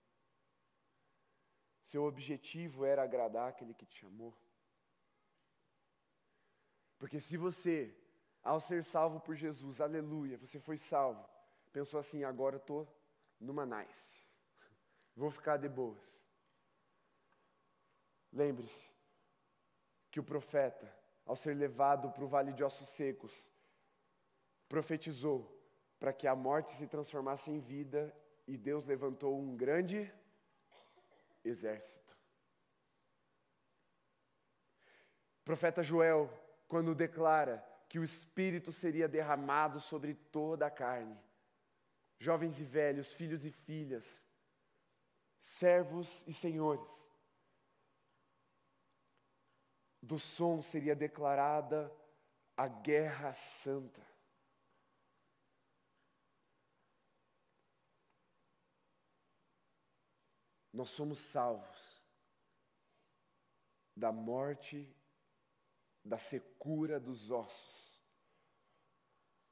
Seu objetivo era agradar aquele que te chamou. Porque se você, ao ser salvo por Jesus, aleluia, você foi salvo, pensou assim: agora eu estou numa nice, vou ficar de boas. Lembre-se que o profeta, ao ser levado para o vale de ossos secos, profetizou para que a morte se transformasse em vida e Deus levantou um grande exército. Profeta Joel quando declara que o Espírito seria derramado sobre toda a carne. Jovens e velhos, filhos e filhas, servos e senhores. Do som seria declarada a guerra santa. Nós somos salvos da morte, da secura dos ossos,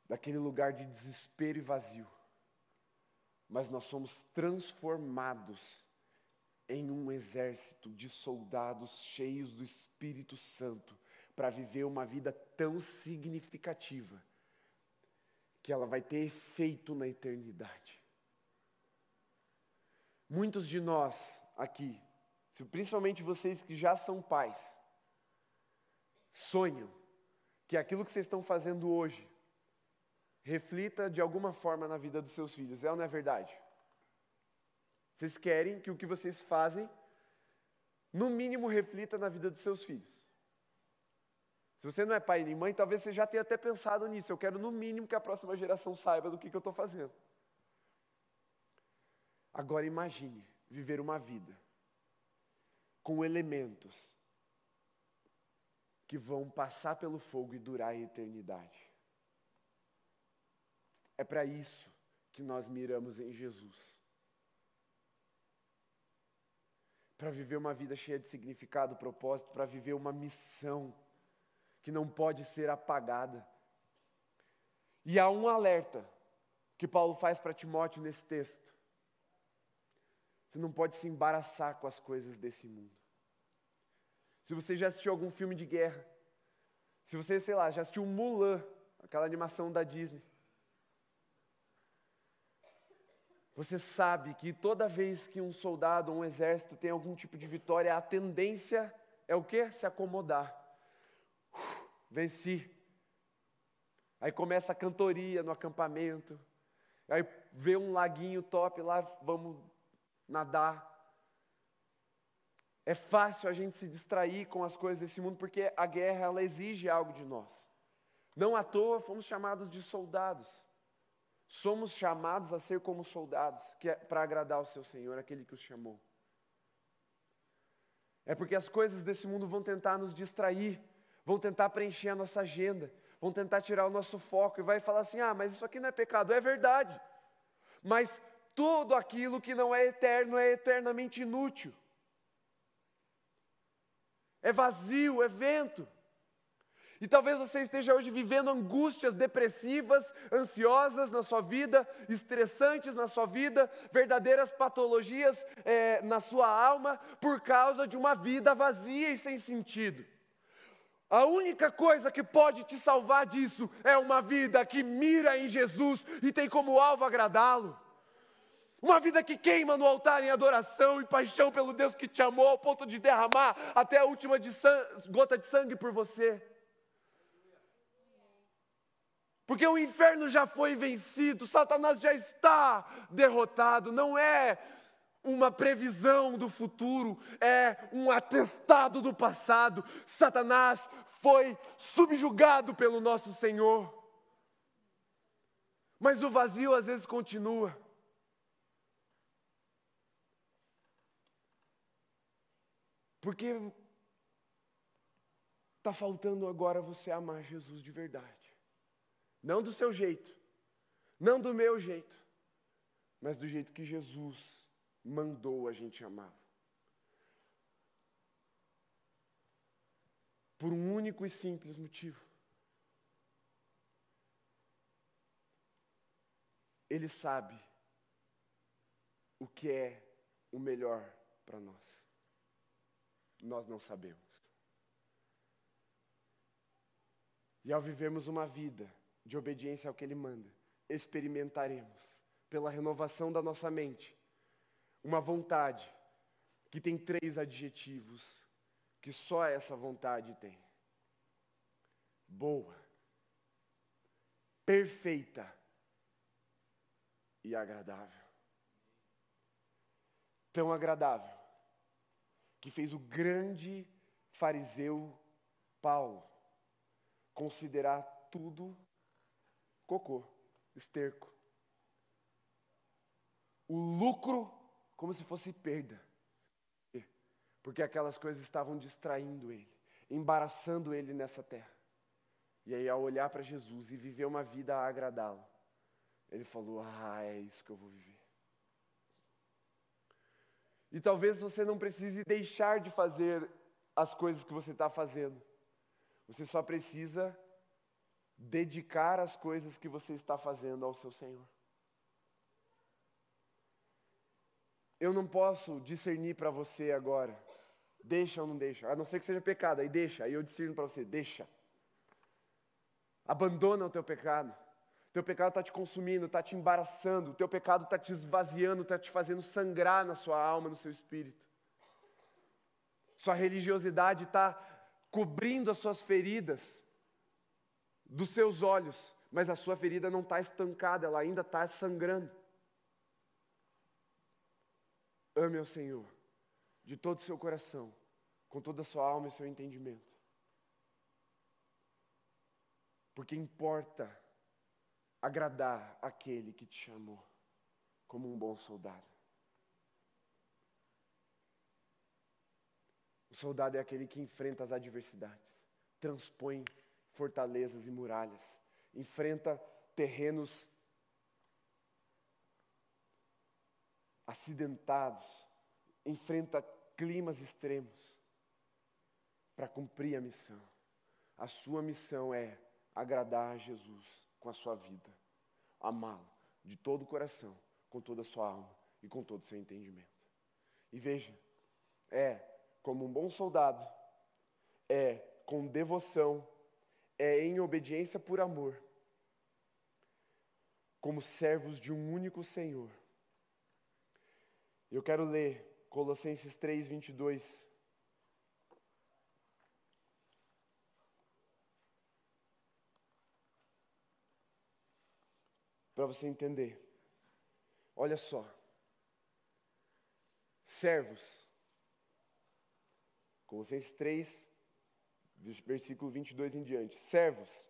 daquele lugar de desespero e vazio. Mas nós somos transformados em um exército de soldados cheios do Espírito Santo para viver uma vida tão significativa que ela vai ter efeito na eternidade. Muitos de nós aqui, principalmente vocês que já são pais, sonham que aquilo que vocês estão fazendo hoje reflita de alguma forma na vida dos seus filhos. É ou não é verdade? Vocês querem que o que vocês fazem, no mínimo, reflita na vida dos seus filhos. Se você não é pai nem mãe, talvez você já tenha até pensado nisso. Eu quero, no mínimo, que a próxima geração saiba do que, que eu estou fazendo. Agora imagine viver uma vida com elementos que vão passar pelo fogo e durar a eternidade. É para isso que nós miramos em Jesus. Para viver uma vida cheia de significado, propósito, para viver uma missão que não pode ser apagada. E há um alerta que Paulo faz para Timóteo nesse texto. Você não pode se embaraçar com as coisas desse mundo. Se você já assistiu algum filme de guerra, se você, sei lá, já assistiu Mulan, aquela animação da Disney, você sabe que toda vez que um soldado ou um exército tem algum tipo de vitória, a tendência é o quê? Se acomodar. Uf, venci. Aí começa a cantoria no acampamento. Aí vê um laguinho top lá, vamos nadar. É fácil a gente se distrair com as coisas desse mundo porque a guerra ela exige algo de nós. Não à toa fomos chamados de soldados. Somos chamados a ser como soldados, que é para agradar ao seu Senhor, aquele que os chamou. É porque as coisas desse mundo vão tentar nos distrair, vão tentar preencher a nossa agenda, vão tentar tirar o nosso foco e vai falar assim: "Ah, mas isso aqui não é pecado". É verdade. Mas tudo aquilo que não é eterno é eternamente inútil. É vazio, é vento. E talvez você esteja hoje vivendo angústias depressivas, ansiosas na sua vida, estressantes na sua vida, verdadeiras patologias é, na sua alma, por causa de uma vida vazia e sem sentido. A única coisa que pode te salvar disso é uma vida que mira em Jesus e tem como alvo agradá-lo. Uma vida que queima no altar em adoração e paixão pelo Deus que te amou ao ponto de derramar até a última de gota de sangue por você. Porque o inferno já foi vencido, Satanás já está derrotado, não é uma previsão do futuro, é um atestado do passado. Satanás foi subjugado pelo nosso Senhor. Mas o vazio às vezes continua. Porque está faltando agora você amar Jesus de verdade. Não do seu jeito, não do meu jeito, mas do jeito que Jesus mandou a gente amar. Por um único e simples motivo. Ele sabe o que é o melhor para nós nós não sabemos. E ao vivermos uma vida de obediência ao que Ele manda, experimentaremos, pela renovação da nossa mente, uma vontade que tem três adjetivos que só essa vontade tem: boa, perfeita e agradável. Tão agradável que fez o grande fariseu Paulo considerar tudo cocô, esterco. O lucro como se fosse perda. Porque aquelas coisas estavam distraindo ele, embaraçando ele nessa terra. E aí, ao olhar para Jesus e viver uma vida a agradá-lo, ele falou: Ah, é isso que eu vou viver. E talvez você não precise deixar de fazer as coisas que você está fazendo. Você só precisa dedicar as coisas que você está fazendo ao seu Senhor. Eu não posso discernir para você agora, deixa ou não deixa, a não ser que seja pecado, aí deixa, aí eu discerno para você, deixa. Abandona o teu pecado. Teu pecado está te consumindo, está te embaraçando, teu pecado está te esvaziando, está te fazendo sangrar na sua alma, no seu espírito. Sua religiosidade está cobrindo as suas feridas dos seus olhos, mas a sua ferida não está estancada, ela ainda está sangrando. Ame ao Senhor de todo o seu coração, com toda a sua alma e seu entendimento. Porque importa agradar aquele que te chamou como um bom soldado. O soldado é aquele que enfrenta as adversidades, transpõe fortalezas e muralhas, enfrenta terrenos acidentados, enfrenta climas extremos para cumprir a missão. A sua missão é agradar a Jesus com a sua vida, amá-lo de todo o coração, com toda a sua alma e com todo o seu entendimento. E veja, é como um bom soldado, é com devoção, é em obediência por amor, como servos de um único Senhor. Eu quero ler Colossenses 3, 22. Para você entender. Olha só. Servos. Colossenses 3, versículo 22 em diante. Servos,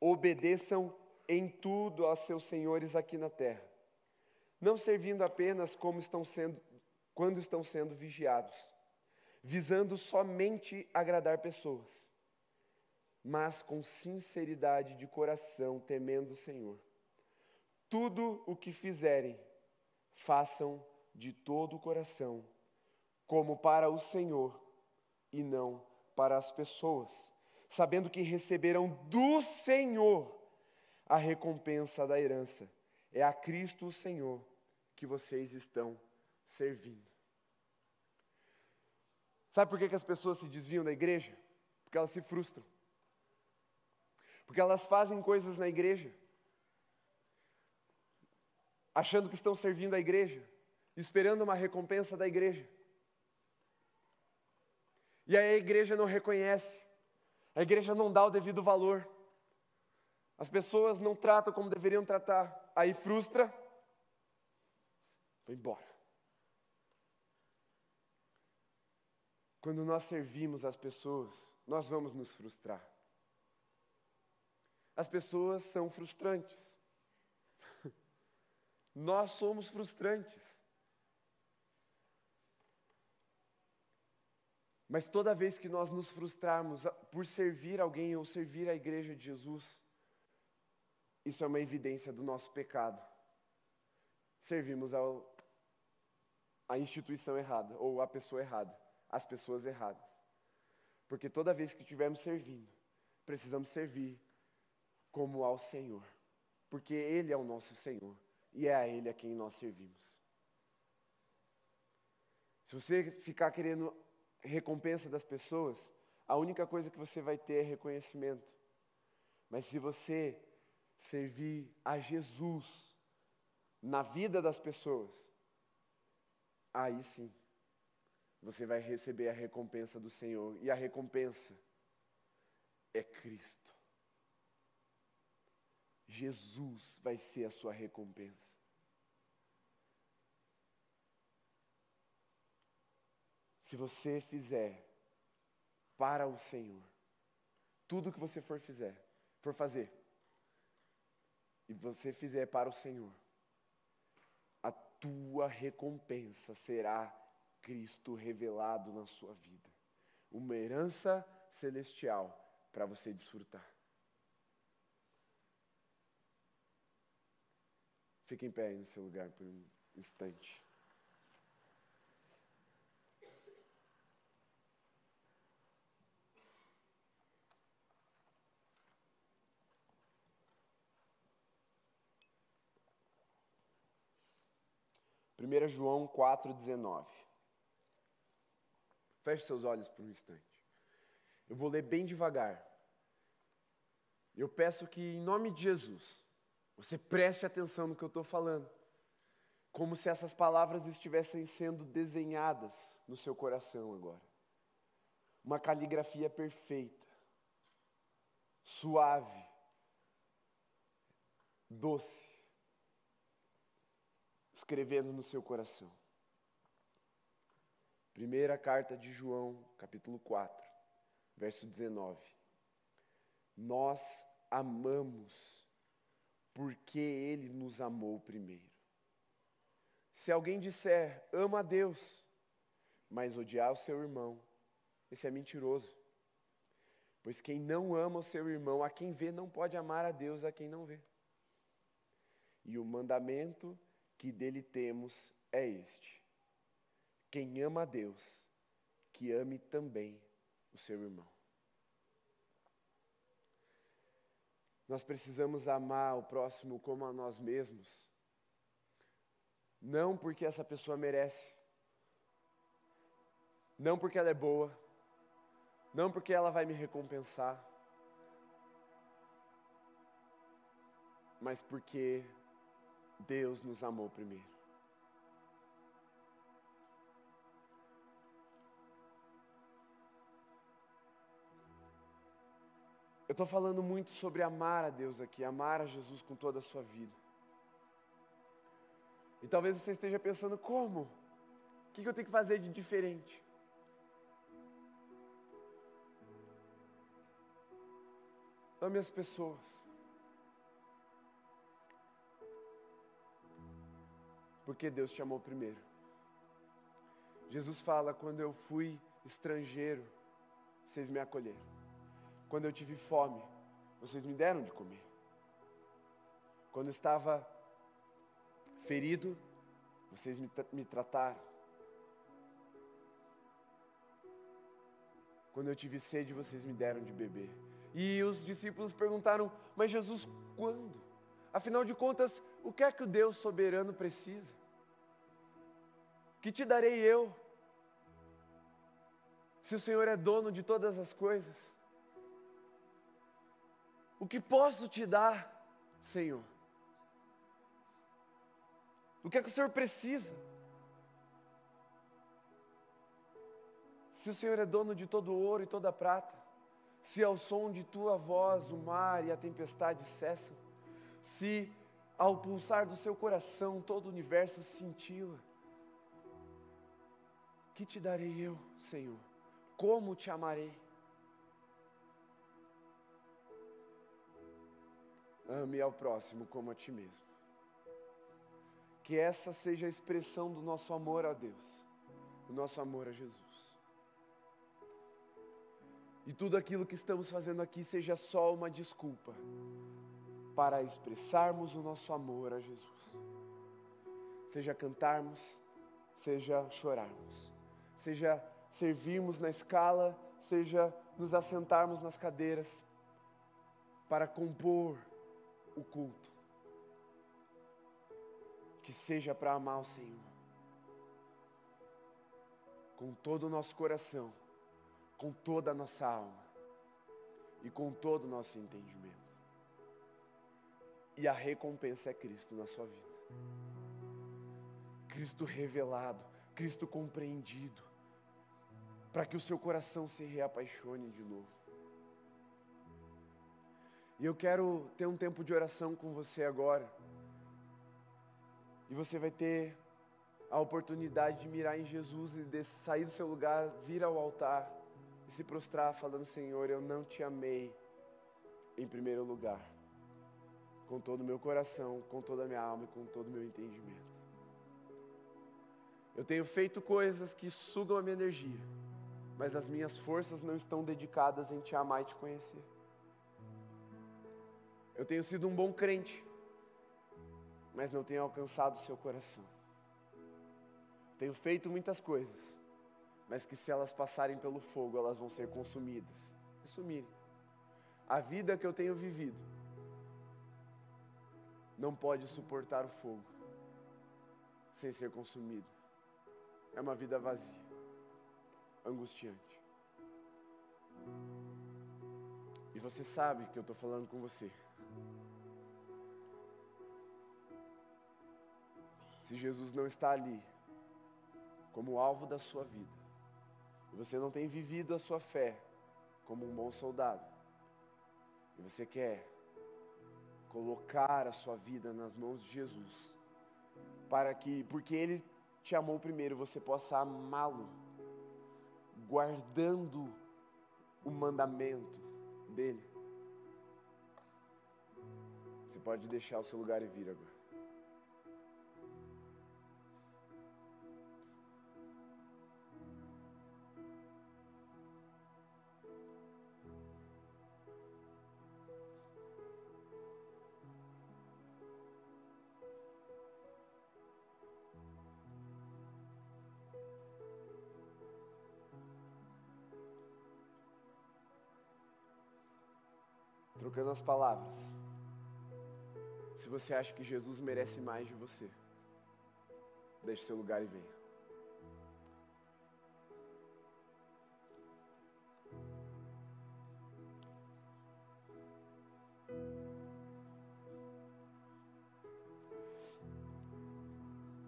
obedeçam em tudo aos seus senhores aqui na terra, não servindo apenas como estão sendo quando estão sendo vigiados, visando somente agradar pessoas, mas com sinceridade de coração, temendo o Senhor. Tudo o que fizerem, façam de todo o coração, como para o Senhor e não para as pessoas, sabendo que receberão do Senhor a recompensa da herança. É a Cristo o Senhor que vocês estão servindo. Sabe por que, que as pessoas se desviam da igreja? Porque elas se frustram. Porque elas fazem coisas na igreja achando que estão servindo a igreja, esperando uma recompensa da igreja. E aí a igreja não reconhece, a igreja não dá o devido valor, as pessoas não tratam como deveriam tratar, aí frustra, vai embora. Quando nós servimos as pessoas, nós vamos nos frustrar. As pessoas são frustrantes. Nós somos frustrantes. Mas toda vez que nós nos frustrarmos por servir alguém ou servir a igreja de Jesus, isso é uma evidência do nosso pecado. Servimos ao, a instituição errada ou a pessoa errada, as pessoas erradas. Porque toda vez que estivermos servindo, precisamos servir como ao Senhor, porque Ele é o nosso Senhor e é a Ele a quem nós servimos. Se você ficar querendo recompensa das pessoas, a única coisa que você vai ter é reconhecimento. Mas se você servir a Jesus na vida das pessoas, aí sim, você vai receber a recompensa do Senhor. E a recompensa é Cristo. Jesus vai ser a sua recompensa. Se você fizer para o Senhor, tudo que você for fizer, for fazer, e você fizer para o Senhor, a tua recompensa será Cristo revelado na sua vida. Uma herança celestial para você desfrutar. Fique em pé aí no seu lugar por um instante. Primeira João 4:19. Feche seus olhos por um instante. Eu vou ler bem devagar. Eu peço que, em nome de Jesus, você preste atenção no que eu estou falando, como se essas palavras estivessem sendo desenhadas no seu coração agora. Uma caligrafia perfeita, suave, doce, escrevendo no seu coração. Primeira carta de João, capítulo 4, verso 19. Nós amamos porque Ele nos amou primeiro. Se alguém disser, ama a Deus, mas odiar o seu irmão, esse é mentiroso. Pois quem não ama o seu irmão, a quem vê, não pode amar a Deus a quem não vê. E o mandamento que dele temos é este: quem ama a Deus, que ame também o seu irmão. Nós precisamos amar o próximo como a nós mesmos, não porque essa pessoa merece, não porque ela é boa, não porque ela vai me recompensar, mas porque Deus nos amou primeiro. Eu estou falando muito sobre amar a Deus aqui, amar a Jesus com toda a sua vida. E talvez você esteja pensando: como? O que eu tenho que fazer de diferente? Ame as pessoas. Porque Deus te amou primeiro. Jesus fala: quando eu fui estrangeiro, vocês me acolheram. Quando eu tive fome, vocês me deram de comer. Quando eu estava ferido, vocês me, me trataram. Quando eu tive sede, vocês me deram de beber. E os discípulos perguntaram: Mas Jesus, quando? Afinal de contas, o que é que o Deus soberano precisa? Que te darei eu? Se o Senhor é dono de todas as coisas. O que posso te dar, Senhor? O que é que o Senhor precisa? Se o Senhor é dono de todo ouro e toda prata, se ao som de tua voz o mar e a tempestade cessam, se ao pulsar do seu coração todo o universo cintila, que te darei eu, Senhor? Como te amarei? Ame ao próximo como a ti mesmo. Que essa seja a expressão do nosso amor a Deus, do nosso amor a Jesus. E tudo aquilo que estamos fazendo aqui seja só uma desculpa para expressarmos o nosso amor a Jesus. Seja cantarmos, seja chorarmos, seja servirmos na escala, seja nos assentarmos nas cadeiras para compor o culto. Que seja para amar o Senhor. Com todo o nosso coração, com toda a nossa alma e com todo o nosso entendimento. E a recompensa é Cristo na sua vida. Cristo revelado, Cristo compreendido, para que o seu coração se reapaixone de novo. E eu quero ter um tempo de oração com você agora. E você vai ter a oportunidade de mirar em Jesus e de sair do seu lugar, vir ao altar e se prostrar, falando: Senhor, eu não te amei em primeiro lugar, com todo o meu coração, com toda a minha alma e com todo o meu entendimento. Eu tenho feito coisas que sugam a minha energia, mas as minhas forças não estão dedicadas em te amar e te conhecer. Eu tenho sido um bom crente, mas não tenho alcançado o seu coração. Tenho feito muitas coisas, mas que se elas passarem pelo fogo, elas vão ser consumidas e sumirem. A vida que eu tenho vivido não pode suportar o fogo sem ser consumido. É uma vida vazia, angustiante. E você sabe que eu estou falando com você. Se Jesus não está ali, como alvo da sua vida, e você não tem vivido a sua fé como um bom soldado, e você quer colocar a sua vida nas mãos de Jesus, para que, porque Ele te amou primeiro, você possa amá-lo, guardando o mandamento dele. Você pode deixar o seu lugar e vir agora. Trocando as palavras. Se você acha que Jesus merece mais de você, deixe seu lugar e venha.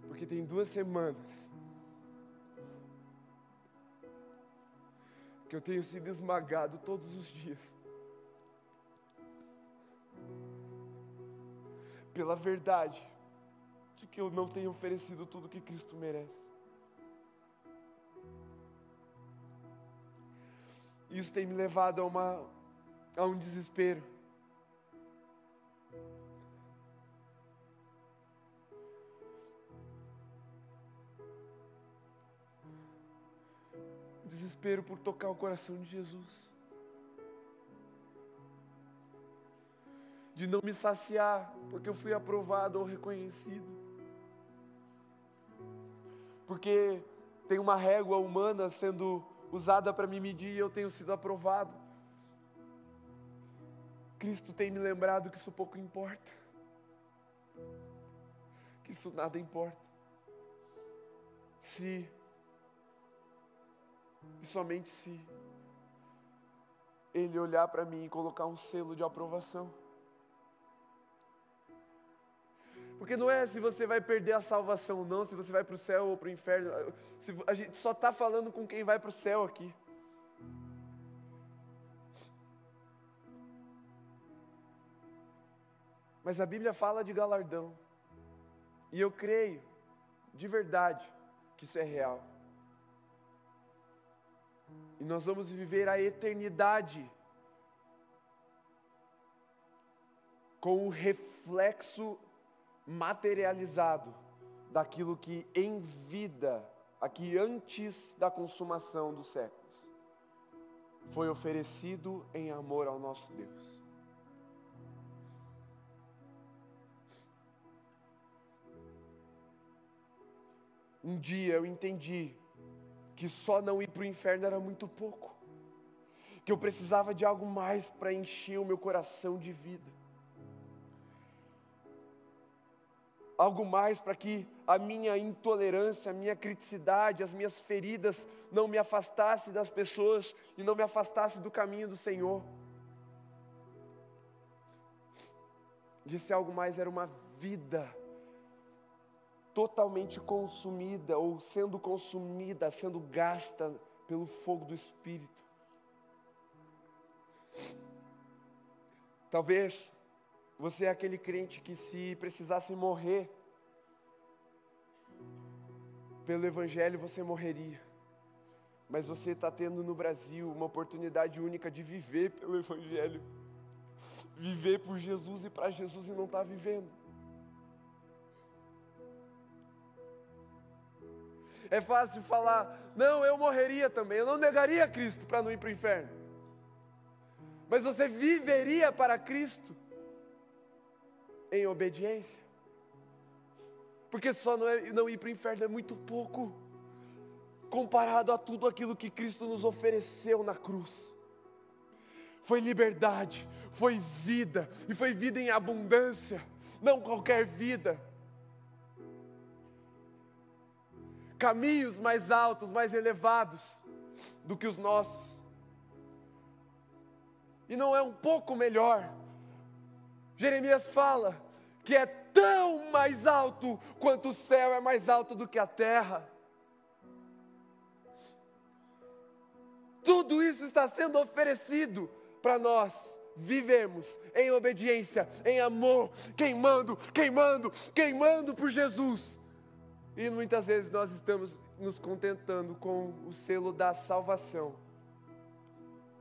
Porque tem duas semanas que eu tenho sido esmagado todos os dias. Pela verdade de que eu não tenho oferecido tudo que Cristo merece. Isso tem me levado a, uma, a um desespero. Desespero por tocar o coração de Jesus. De não me saciar, porque eu fui aprovado ou reconhecido. Porque tem uma régua humana sendo usada para me medir e eu tenho sido aprovado. Cristo tem me lembrado que isso pouco importa, que isso nada importa. Se, e somente se, Ele olhar para mim e colocar um selo de aprovação. Porque não é se você vai perder a salvação, não, se você vai para o céu ou para o inferno. A gente só está falando com quem vai para o céu aqui. Mas a Bíblia fala de galardão. E eu creio, de verdade, que isso é real. E nós vamos viver a eternidade com o reflexo materializado daquilo que em vida, aqui antes da consumação dos séculos, foi oferecido em amor ao nosso Deus. Um dia eu entendi que só não ir para o inferno era muito pouco, que eu precisava de algo mais para encher o meu coração de vida. Algo mais para que a minha intolerância, a minha criticidade, as minhas feridas não me afastasse das pessoas e não me afastasse do caminho do Senhor. Disse algo mais era uma vida totalmente consumida ou sendo consumida, sendo gasta pelo fogo do Espírito. Talvez você é aquele crente que, se precisasse morrer pelo Evangelho, você morreria. Mas você está tendo no Brasil uma oportunidade única de viver pelo Evangelho. viver por Jesus e para Jesus e não está vivendo. É fácil falar, não, eu morreria também, eu não negaria Cristo para não ir para o inferno. Mas você viveria para Cristo em obediência? Porque só não, é, não ir para o inferno é muito pouco, comparado a tudo aquilo que Cristo nos ofereceu na cruz. Foi liberdade, foi vida, e foi vida em abundância, não qualquer vida. Caminhos mais altos, mais elevados do que os nossos. E não é um pouco melhor. Jeremias fala que é tão mais alto quanto o céu é mais alto do que a terra. Tudo isso está sendo oferecido para nós vivemos em obediência, em amor, queimando, queimando, queimando por Jesus. E muitas vezes nós estamos nos contentando com o selo da salvação.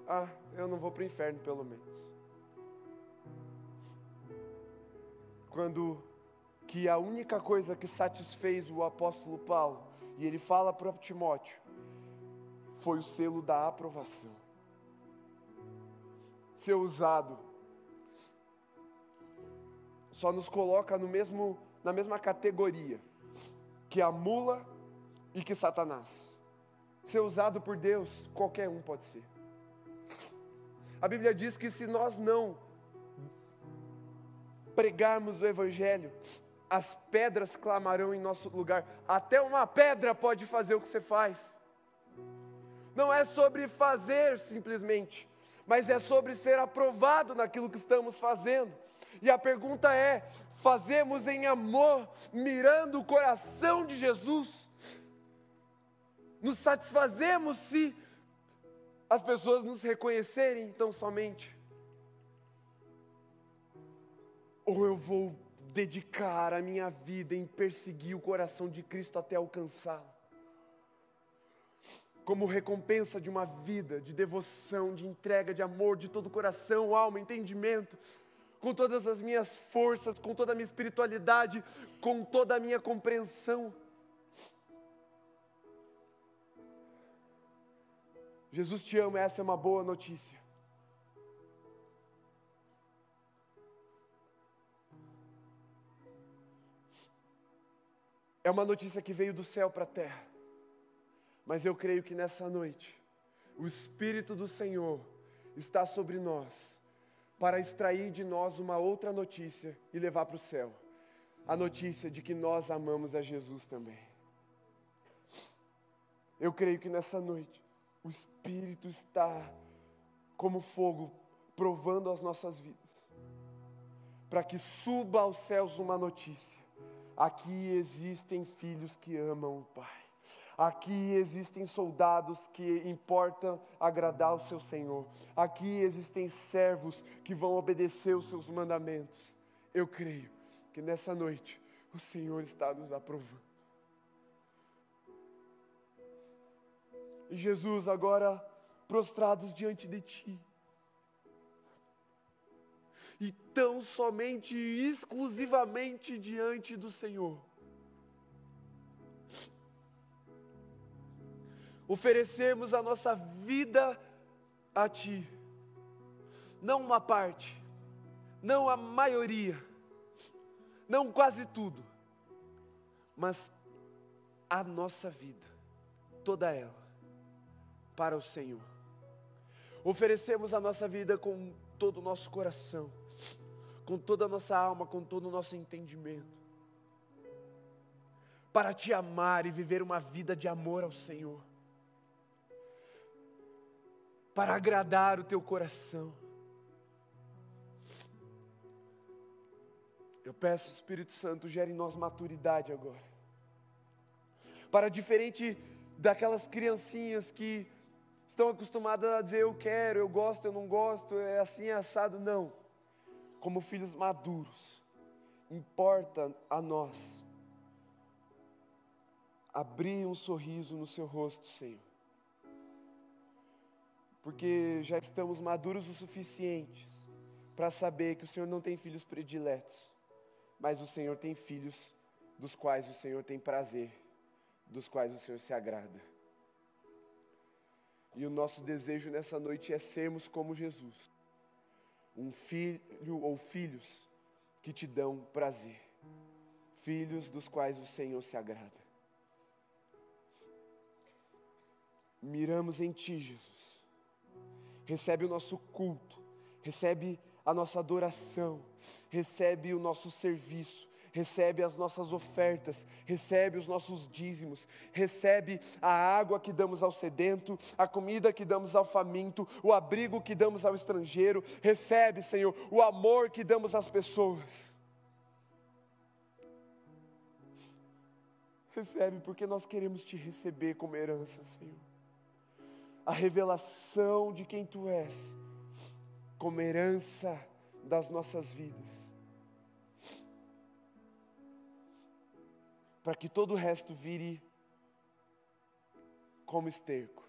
Ah, eu não vou para o inferno, pelo menos. Quando que a única coisa que satisfez o apóstolo Paulo, e ele fala para Timóteo, foi o selo da aprovação. Ser usado só nos coloca no mesmo, na mesma categoria que a mula e que Satanás. Ser usado por Deus, qualquer um pode ser. A Bíblia diz que se nós não pregarmos o Evangelho, as pedras clamarão em nosso lugar. Até uma pedra pode fazer o que você faz. Não é sobre fazer simplesmente, mas é sobre ser aprovado naquilo que estamos fazendo. E a pergunta é: fazemos em amor, mirando o coração de Jesus? Nos satisfazemos se as pessoas nos reconhecerem tão somente? Ou eu vou dedicar a minha vida em perseguir o coração de Cristo até alcançá-lo. Como recompensa de uma vida de devoção, de entrega, de amor, de todo o coração, alma, entendimento, com todas as minhas forças, com toda a minha espiritualidade, com toda a minha compreensão. Jesus te ama, essa é uma boa notícia. É uma notícia que veio do céu para a terra. Mas eu creio que nessa noite, o Espírito do Senhor está sobre nós, para extrair de nós uma outra notícia e levar para o céu a notícia de que nós amamos a Jesus também. Eu creio que nessa noite, o Espírito está como fogo provando as nossas vidas, para que suba aos céus uma notícia Aqui existem filhos que amam o Pai. Aqui existem soldados que importam agradar o seu Senhor. Aqui existem servos que vão obedecer os seus mandamentos. Eu creio que nessa noite o Senhor está nos aprovando. E Jesus, agora prostrados diante de Ti, e tão somente e exclusivamente diante do Senhor. Oferecemos a nossa vida a Ti, não uma parte, não a maioria, não quase tudo, mas a nossa vida, toda ela, para o Senhor. Oferecemos a nossa vida com todo o nosso coração com toda a nossa alma, com todo o nosso entendimento, para te amar e viver uma vida de amor ao Senhor, para agradar o teu coração. Eu peço, Espírito Santo, gere em nós maturidade agora. Para diferente daquelas criancinhas que estão acostumadas a dizer eu quero, eu gosto, eu não gosto, é assim, é assado, não como filhos maduros, importa a nós abrir um sorriso no seu rosto, Senhor. Porque já estamos maduros o suficientes para saber que o Senhor não tem filhos prediletos, mas o Senhor tem filhos dos quais o Senhor tem prazer, dos quais o Senhor se agrada. E o nosso desejo nessa noite é sermos como Jesus, um filho ou filhos que te dão prazer, filhos dos quais o Senhor se agrada. Miramos em Ti, Jesus. Recebe o nosso culto, recebe a nossa adoração, recebe o nosso serviço, recebe as nossas ofertas, recebe os nossos dízimos, recebe a água que damos ao sedento, a comida que damos ao faminto, o abrigo que damos ao estrangeiro, recebe, Senhor, o amor que damos às pessoas. Recebe, porque nós queremos te receber como herança, Senhor. A revelação de quem tu és, como herança das nossas vidas. Para que todo o resto vire como esterco.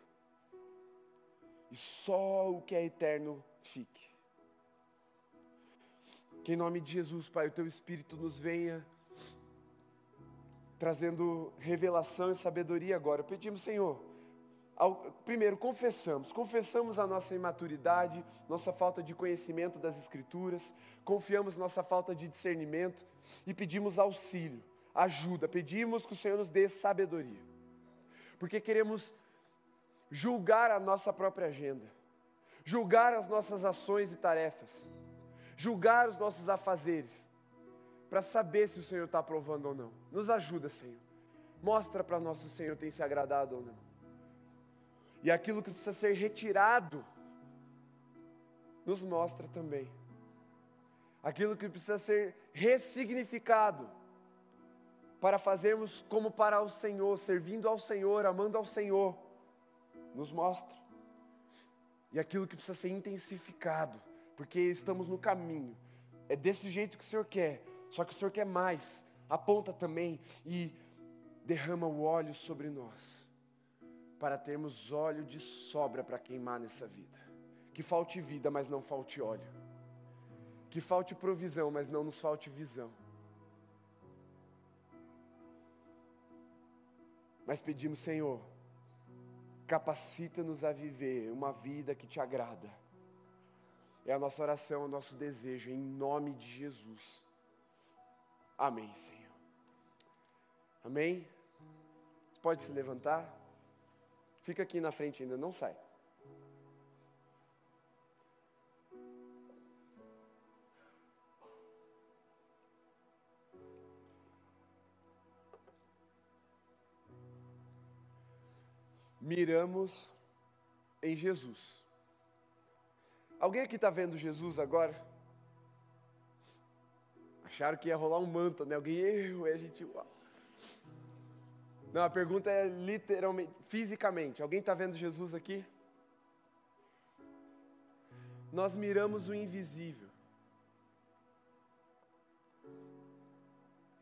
E só o que é eterno fique. Que em nome de Jesus, Pai, o teu Espírito nos venha trazendo revelação e sabedoria agora. Pedimos, Senhor, ao, primeiro, confessamos, confessamos a nossa imaturidade, nossa falta de conhecimento das Escrituras, confiamos nossa falta de discernimento e pedimos auxílio ajuda, pedimos que o Senhor nos dê sabedoria, porque queremos julgar a nossa própria agenda, julgar as nossas ações e tarefas, julgar os nossos afazeres, para saber se o Senhor está aprovando ou não. Nos ajuda, Senhor. Mostra para nós se o Senhor tem se agradado ou não. E aquilo que precisa ser retirado, nos mostra também. Aquilo que precisa ser ressignificado, para fazermos como para o Senhor, servindo ao Senhor, amando ao Senhor, nos mostra. E aquilo que precisa ser intensificado, porque estamos no caminho. É desse jeito que o Senhor quer, só que o Senhor quer mais. Aponta também e derrama o óleo sobre nós, para termos óleo de sobra para queimar nessa vida. Que falte vida, mas não falte óleo. Que falte provisão, mas não nos falte visão Mas pedimos, Senhor, capacita-nos a viver uma vida que te agrada. É a nossa oração, é o nosso desejo, em nome de Jesus. Amém, Senhor. Amém? Pode se levantar? Fica aqui na frente ainda, não sai. Miramos em Jesus. Alguém aqui está vendo Jesus agora? Acharam que ia rolar um manto, né? Alguém, eu, a gente. Uau. Não, a pergunta é literalmente, fisicamente. Alguém está vendo Jesus aqui? Nós miramos o invisível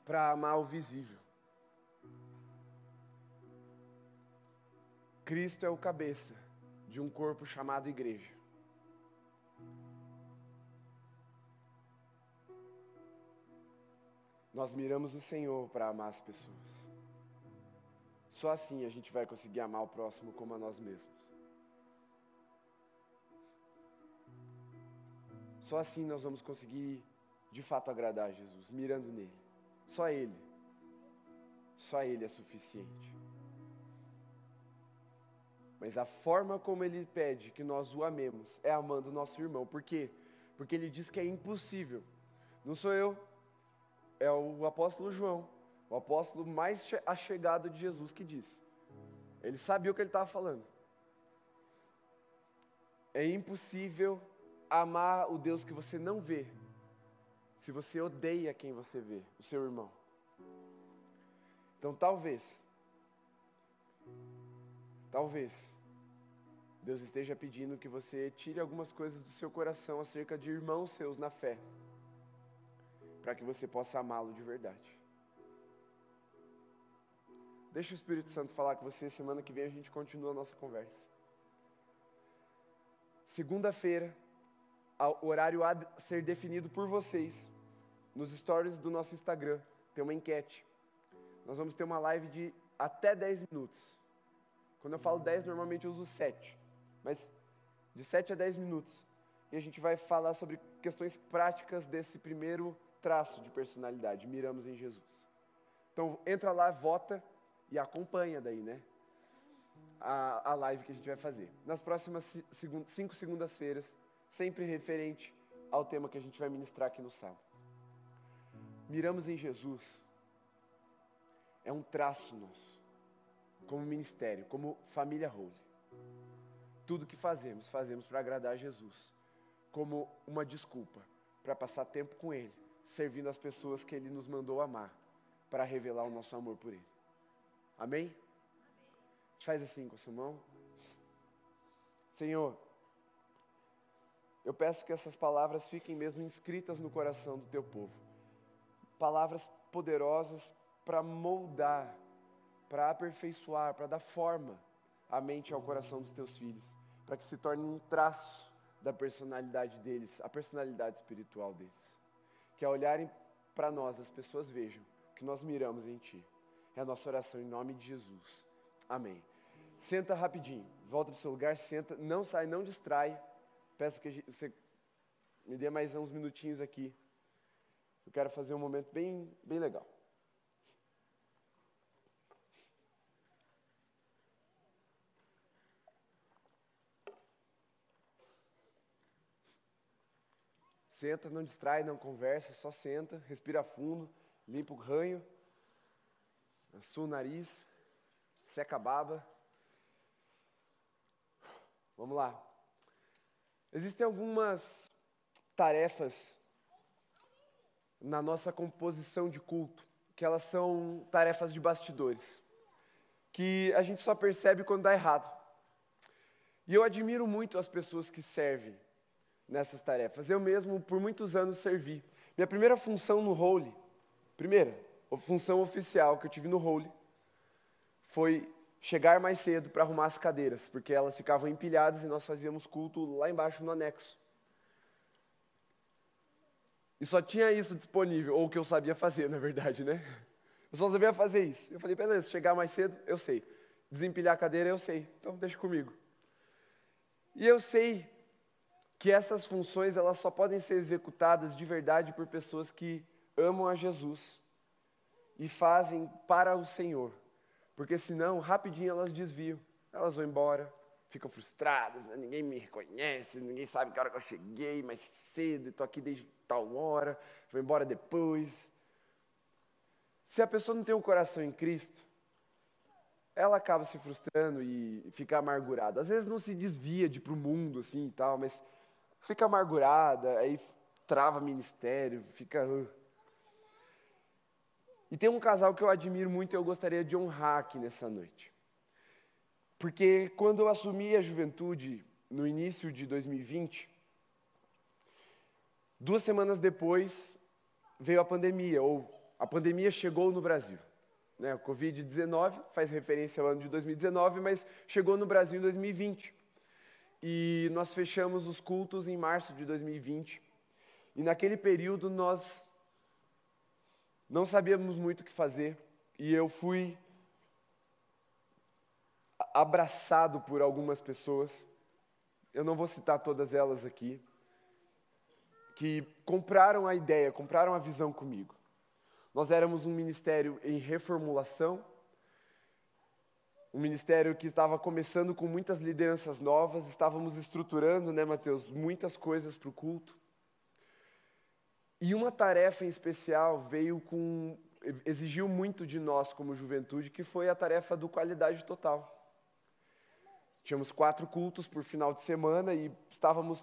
para amar o visível. Cristo é o cabeça de um corpo chamado igreja. Nós miramos o Senhor para amar as pessoas. Só assim a gente vai conseguir amar o próximo como a nós mesmos. Só assim nós vamos conseguir de fato agradar a Jesus, mirando nele. Só Ele. Só Ele é suficiente. Mas a forma como ele pede que nós o amemos é amando o nosso irmão. Por quê? Porque ele diz que é impossível. Não sou eu, é o apóstolo João, o apóstolo mais achegado de Jesus que diz. Ele sabia o que ele estava falando. É impossível amar o Deus que você não vê, se você odeia quem você vê, o seu irmão. Então talvez Talvez Deus esteja pedindo que você tire algumas coisas do seu coração acerca de irmãos seus na fé, para que você possa amá-lo de verdade. Deixa o Espírito Santo falar com você. Semana que vem a gente continua a nossa conversa. Segunda-feira, horário a ser definido por vocês. Nos stories do nosso Instagram tem uma enquete. Nós vamos ter uma live de até 10 minutos. Quando eu falo 10, normalmente eu uso 7. Mas de 7 a 10 minutos. E a gente vai falar sobre questões práticas desse primeiro traço de personalidade. Miramos em Jesus. Então entra lá, vota e acompanha daí, né? A, a live que a gente vai fazer. Nas próximas cinco segundas-feiras, sempre referente ao tema que a gente vai ministrar aqui no sábado. Miramos em Jesus. É um traço nosso, como ministério, como família Holy. Tudo que fazemos, fazemos para agradar Jesus, como uma desculpa para passar tempo com Ele, servindo as pessoas que Ele nos mandou amar, para revelar o nosso amor por Ele. Amém? A gente faz assim com a sua mão. Senhor, eu peço que essas palavras fiquem mesmo inscritas no coração do teu povo. Palavras poderosas para moldar, para aperfeiçoar, para dar forma à mente e ao coração dos teus filhos, para que se torne um traço da personalidade deles, a personalidade espiritual deles. Que ao olharem para nós, as pessoas vejam que nós miramos em Ti. É a nossa oração em nome de Jesus. Amém. Senta rapidinho, volta para o seu lugar, senta, não sai, não distrai. Peço que você me dê mais uns minutinhos aqui. Eu quero fazer um momento bem, bem legal. Senta, não distrai, não conversa, só senta, respira fundo, limpa o ranho, assua o nariz, seca a baba. Vamos lá. Existem algumas tarefas na nossa composição de culto, que elas são tarefas de bastidores, que a gente só percebe quando dá errado. E eu admiro muito as pessoas que servem nessas tarefas. Eu mesmo, por muitos anos, servi. Minha primeira função no Holy, primeira função oficial que eu tive no Holy, foi chegar mais cedo para arrumar as cadeiras, porque elas ficavam empilhadas e nós fazíamos culto lá embaixo no anexo. E só tinha isso disponível, ou o que eu sabia fazer, na verdade, né? Eu só sabia fazer isso. Eu falei, beleza, chegar mais cedo, eu sei. Desempilhar a cadeira, eu sei. Então deixa comigo. E eu sei que essas funções elas só podem ser executadas de verdade por pessoas que amam a Jesus e fazem para o Senhor. Porque senão, rapidinho elas desviam. Elas vão embora, ficam frustradas, né? ninguém me reconhece, ninguém sabe que hora que eu cheguei mais cedo, estou aqui desde tal hora, vou embora depois. Se a pessoa não tem um coração em Cristo, ela acaba se frustrando e fica amargurada. Às vezes não se desvia de para o mundo assim e tal, mas fica amargurada, aí trava ministério, fica. Uh. E tem um casal que eu admiro muito e eu gostaria de honrar aqui nessa noite. Porque quando eu assumi a juventude no início de 2020, duas semanas depois veio a pandemia, ou a pandemia chegou no Brasil. Né? O Covid-19 faz referência ao ano de 2019, mas chegou no Brasil em 2020. E nós fechamos os cultos em março de 2020. E naquele período nós não sabíamos muito o que fazer. E eu fui abraçado por algumas pessoas. Eu não vou citar todas elas aqui. Que compraram a ideia, compraram a visão comigo. Nós éramos um ministério em reformulação um ministério que estava começando com muitas lideranças novas, estávamos estruturando, né, Mateus, muitas coisas para o culto. E uma tarefa em especial veio com exigiu muito de nós como juventude, que foi a tarefa do qualidade total. Tínhamos quatro cultos por final de semana e estávamos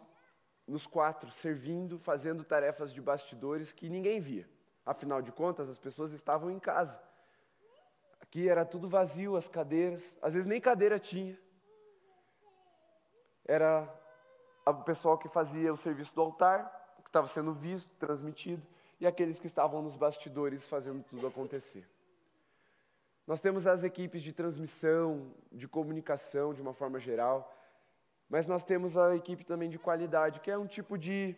nos quatro servindo, fazendo tarefas de bastidores que ninguém via. Afinal de contas, as pessoas estavam em casa. Aqui era tudo vazio, as cadeiras, às vezes nem cadeira tinha. Era o pessoal que fazia o serviço do altar, que estava sendo visto, transmitido, e aqueles que estavam nos bastidores fazendo tudo acontecer. Nós temos as equipes de transmissão, de comunicação, de uma forma geral, Mas nós temos a equipe também de qualidade, que é um tipo de,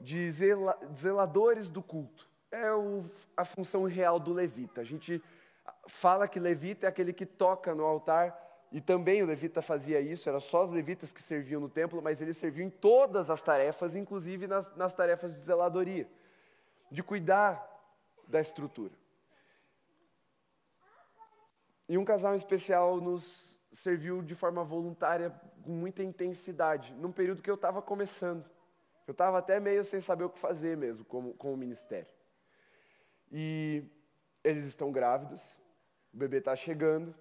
de zela, zeladores do culto. É o, a função real do levita. A gente fala que levita é aquele que toca no altar, e também o levita fazia isso, era só os levitas que serviam no templo, mas ele servia em todas as tarefas, inclusive nas, nas tarefas de zeladoria, de cuidar da estrutura. E um casal especial nos serviu de forma voluntária, com muita intensidade, num período que eu estava começando. Eu estava até meio sem saber o que fazer mesmo com, com o ministério. E eles estão grávidos, o bebê está chegando,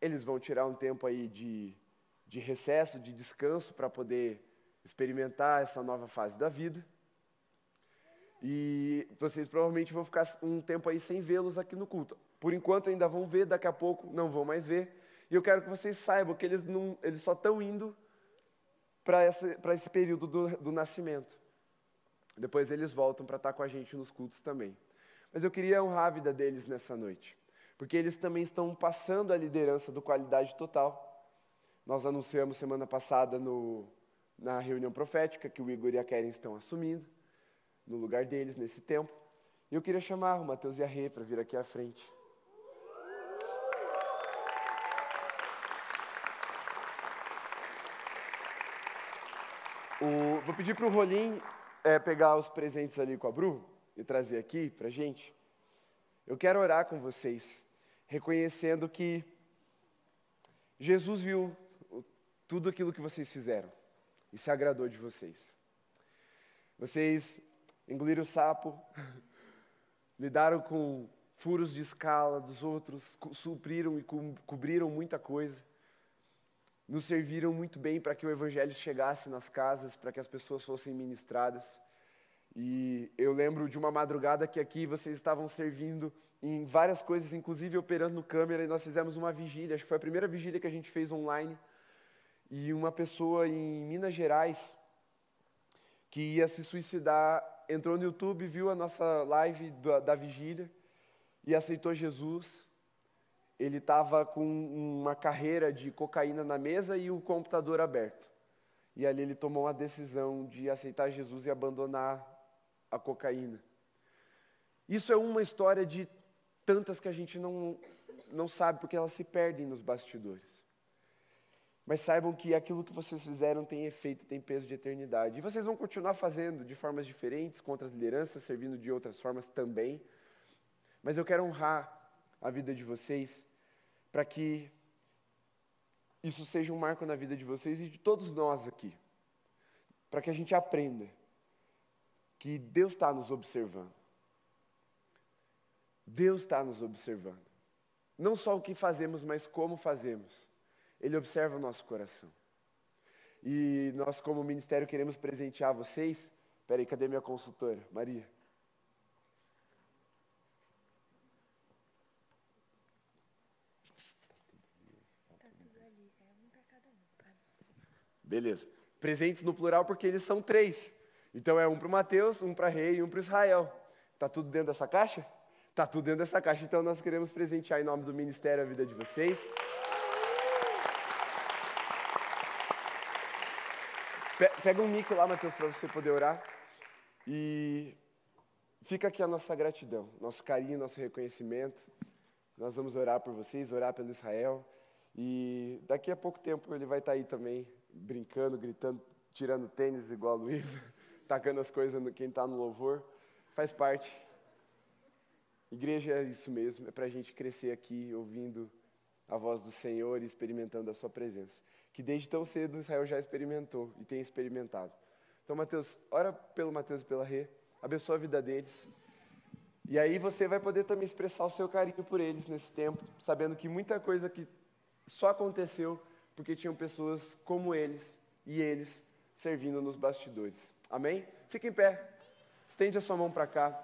eles vão tirar um tempo aí de, de recesso, de descanso, para poder experimentar essa nova fase da vida. E vocês provavelmente vão ficar um tempo aí sem vê-los aqui no culto. Por enquanto ainda vão ver, daqui a pouco não vão mais ver. E eu quero que vocês saibam que eles, não, eles só estão indo para esse, esse período do, do nascimento. Depois eles voltam para estar com a gente nos cultos também. Mas eu queria honrar a vida deles nessa noite porque eles também estão passando a liderança do Qualidade Total. Nós anunciamos semana passada no, na reunião profética que o Igor e a Keren estão assumindo no lugar deles nesse tempo. E eu queria chamar o Matheus e a Rê para vir aqui à frente. O, vou pedir para o Rolim é, pegar os presentes ali com a Bru e trazer aqui para gente. Eu quero orar com vocês reconhecendo que Jesus viu tudo aquilo que vocês fizeram e se agradou de vocês. Vocês engoliram o sapo, lidaram com furos de escala dos outros, supriram e co cobriram muita coisa, nos serviram muito bem para que o Evangelho chegasse nas casas, para que as pessoas fossem ministradas. E eu lembro de uma madrugada que aqui vocês estavam servindo em várias coisas, inclusive operando no câmera, e nós fizemos uma vigília, acho que foi a primeira vigília que a gente fez online. E uma pessoa em Minas Gerais que ia se suicidar entrou no YouTube, viu a nossa live da, da vigília e aceitou Jesus. Ele estava com uma carreira de cocaína na mesa e o computador aberto. E ali ele tomou a decisão de aceitar Jesus e abandonar a cocaína. Isso é uma história de tantas que a gente não, não sabe porque elas se perdem nos bastidores. Mas saibam que aquilo que vocês fizeram tem efeito, tem peso de eternidade. E vocês vão continuar fazendo de formas diferentes, com outras lideranças, servindo de outras formas também. Mas eu quero honrar a vida de vocês para que isso seja um marco na vida de vocês e de todos nós aqui. Para que a gente aprenda que Deus está nos observando. Deus está nos observando. Não só o que fazemos, mas como fazemos. Ele observa o nosso coração. E nós, como ministério, queremos presentear vocês. Peraí, cadê minha consultora? Maria. Beleza. Presentes no plural porque eles são três. Então é um para o Mateus, um para Rei e um para Israel. Está tudo dentro dessa caixa? Está tudo dentro dessa caixa. Então nós queremos presentear em nome do Ministério a vida de vocês. Pega um mic lá, Mateus, para você poder orar. E fica aqui a nossa gratidão, nosso carinho, nosso reconhecimento. Nós vamos orar por vocês, orar pelo Israel. E daqui a pouco tempo ele vai estar tá aí também, brincando, gritando, tirando tênis igual a Luísa tacando as coisas no quem está no louvor. Faz parte. Igreja é isso mesmo, é para a gente crescer aqui ouvindo a voz do Senhor e experimentando a sua presença. Que desde tão cedo Israel já experimentou e tem experimentado. Então, Mateus, ora pelo Mateus e pela Rê, abençoa a vida deles. E aí você vai poder também expressar o seu carinho por eles nesse tempo, sabendo que muita coisa que só aconteceu porque tinham pessoas como eles e eles servindo nos bastidores. Amém? Fique em pé. Estende a sua mão para cá.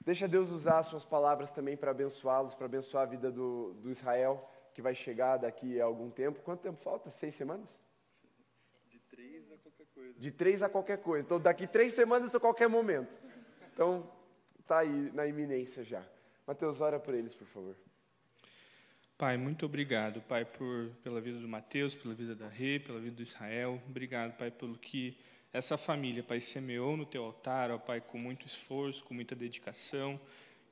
Deixa Deus usar as suas palavras também para abençoá-los, para abençoar a vida do, do Israel, que vai chegar daqui a algum tempo. Quanto tempo falta? Seis semanas? De três a qualquer coisa. De três a qualquer coisa. Então, daqui três semanas a qualquer momento. Então, está aí na iminência já. Mateus, ora por eles, por favor. Pai, muito obrigado, Pai, por, pela vida do Mateus, pela vida da Rê, pela vida do Israel. Obrigado, Pai, pelo que essa família, Pai, semeou no teu altar, ó Pai, com muito esforço, com muita dedicação,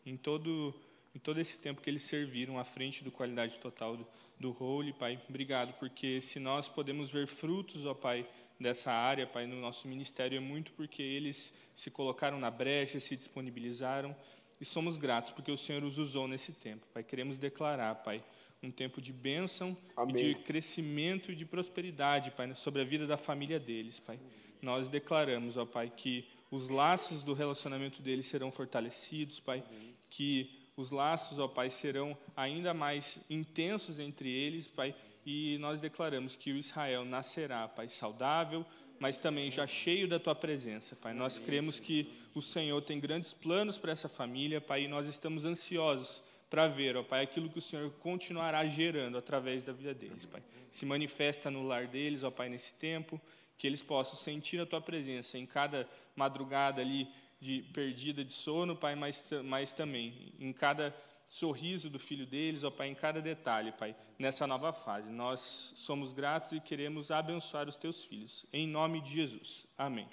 em todo, em todo esse tempo que eles serviram à frente do qualidade total do, do role, Pai. Obrigado, porque se nós podemos ver frutos, ó Pai, dessa área, Pai, no nosso ministério, é muito porque eles se colocaram na brecha, se disponibilizaram, e somos gratos porque o Senhor os usou nesse tempo. Pai, queremos declarar, Pai, um tempo de bênção, de crescimento e de prosperidade, Pai, sobre a vida da família deles, Pai. Nós declaramos, ó Pai, que os laços do relacionamento deles serão fortalecidos, Pai, que os laços, ó Pai, serão ainda mais intensos entre eles, Pai, e nós declaramos que o Israel nascerá, Pai, saudável, mas também já cheio da tua presença, Pai. Nós cremos que o Senhor tem grandes planos para essa família, Pai, e nós estamos ansiosos para ver, ó Pai, aquilo que o Senhor continuará gerando através da vida deles, Pai. Se manifesta no lar deles, ó Pai, nesse tempo, que eles possam sentir a Tua presença em cada madrugada ali de perdida de sono, Pai, mas, mas também em cada sorriso do filho deles, ó Pai, em cada detalhe, Pai, nessa nova fase. Nós somos gratos e queremos abençoar os Teus filhos. Em nome de Jesus. Amém.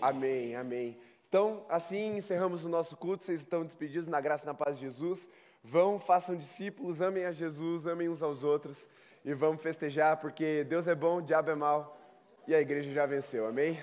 Amém, amém. Então, assim encerramos o nosso culto. Vocês estão despedidos na graça e na paz de Jesus. Vão, façam discípulos, amem a Jesus, amem uns aos outros e vamos festejar, porque Deus é bom, o diabo é mau e a igreja já venceu. Amém?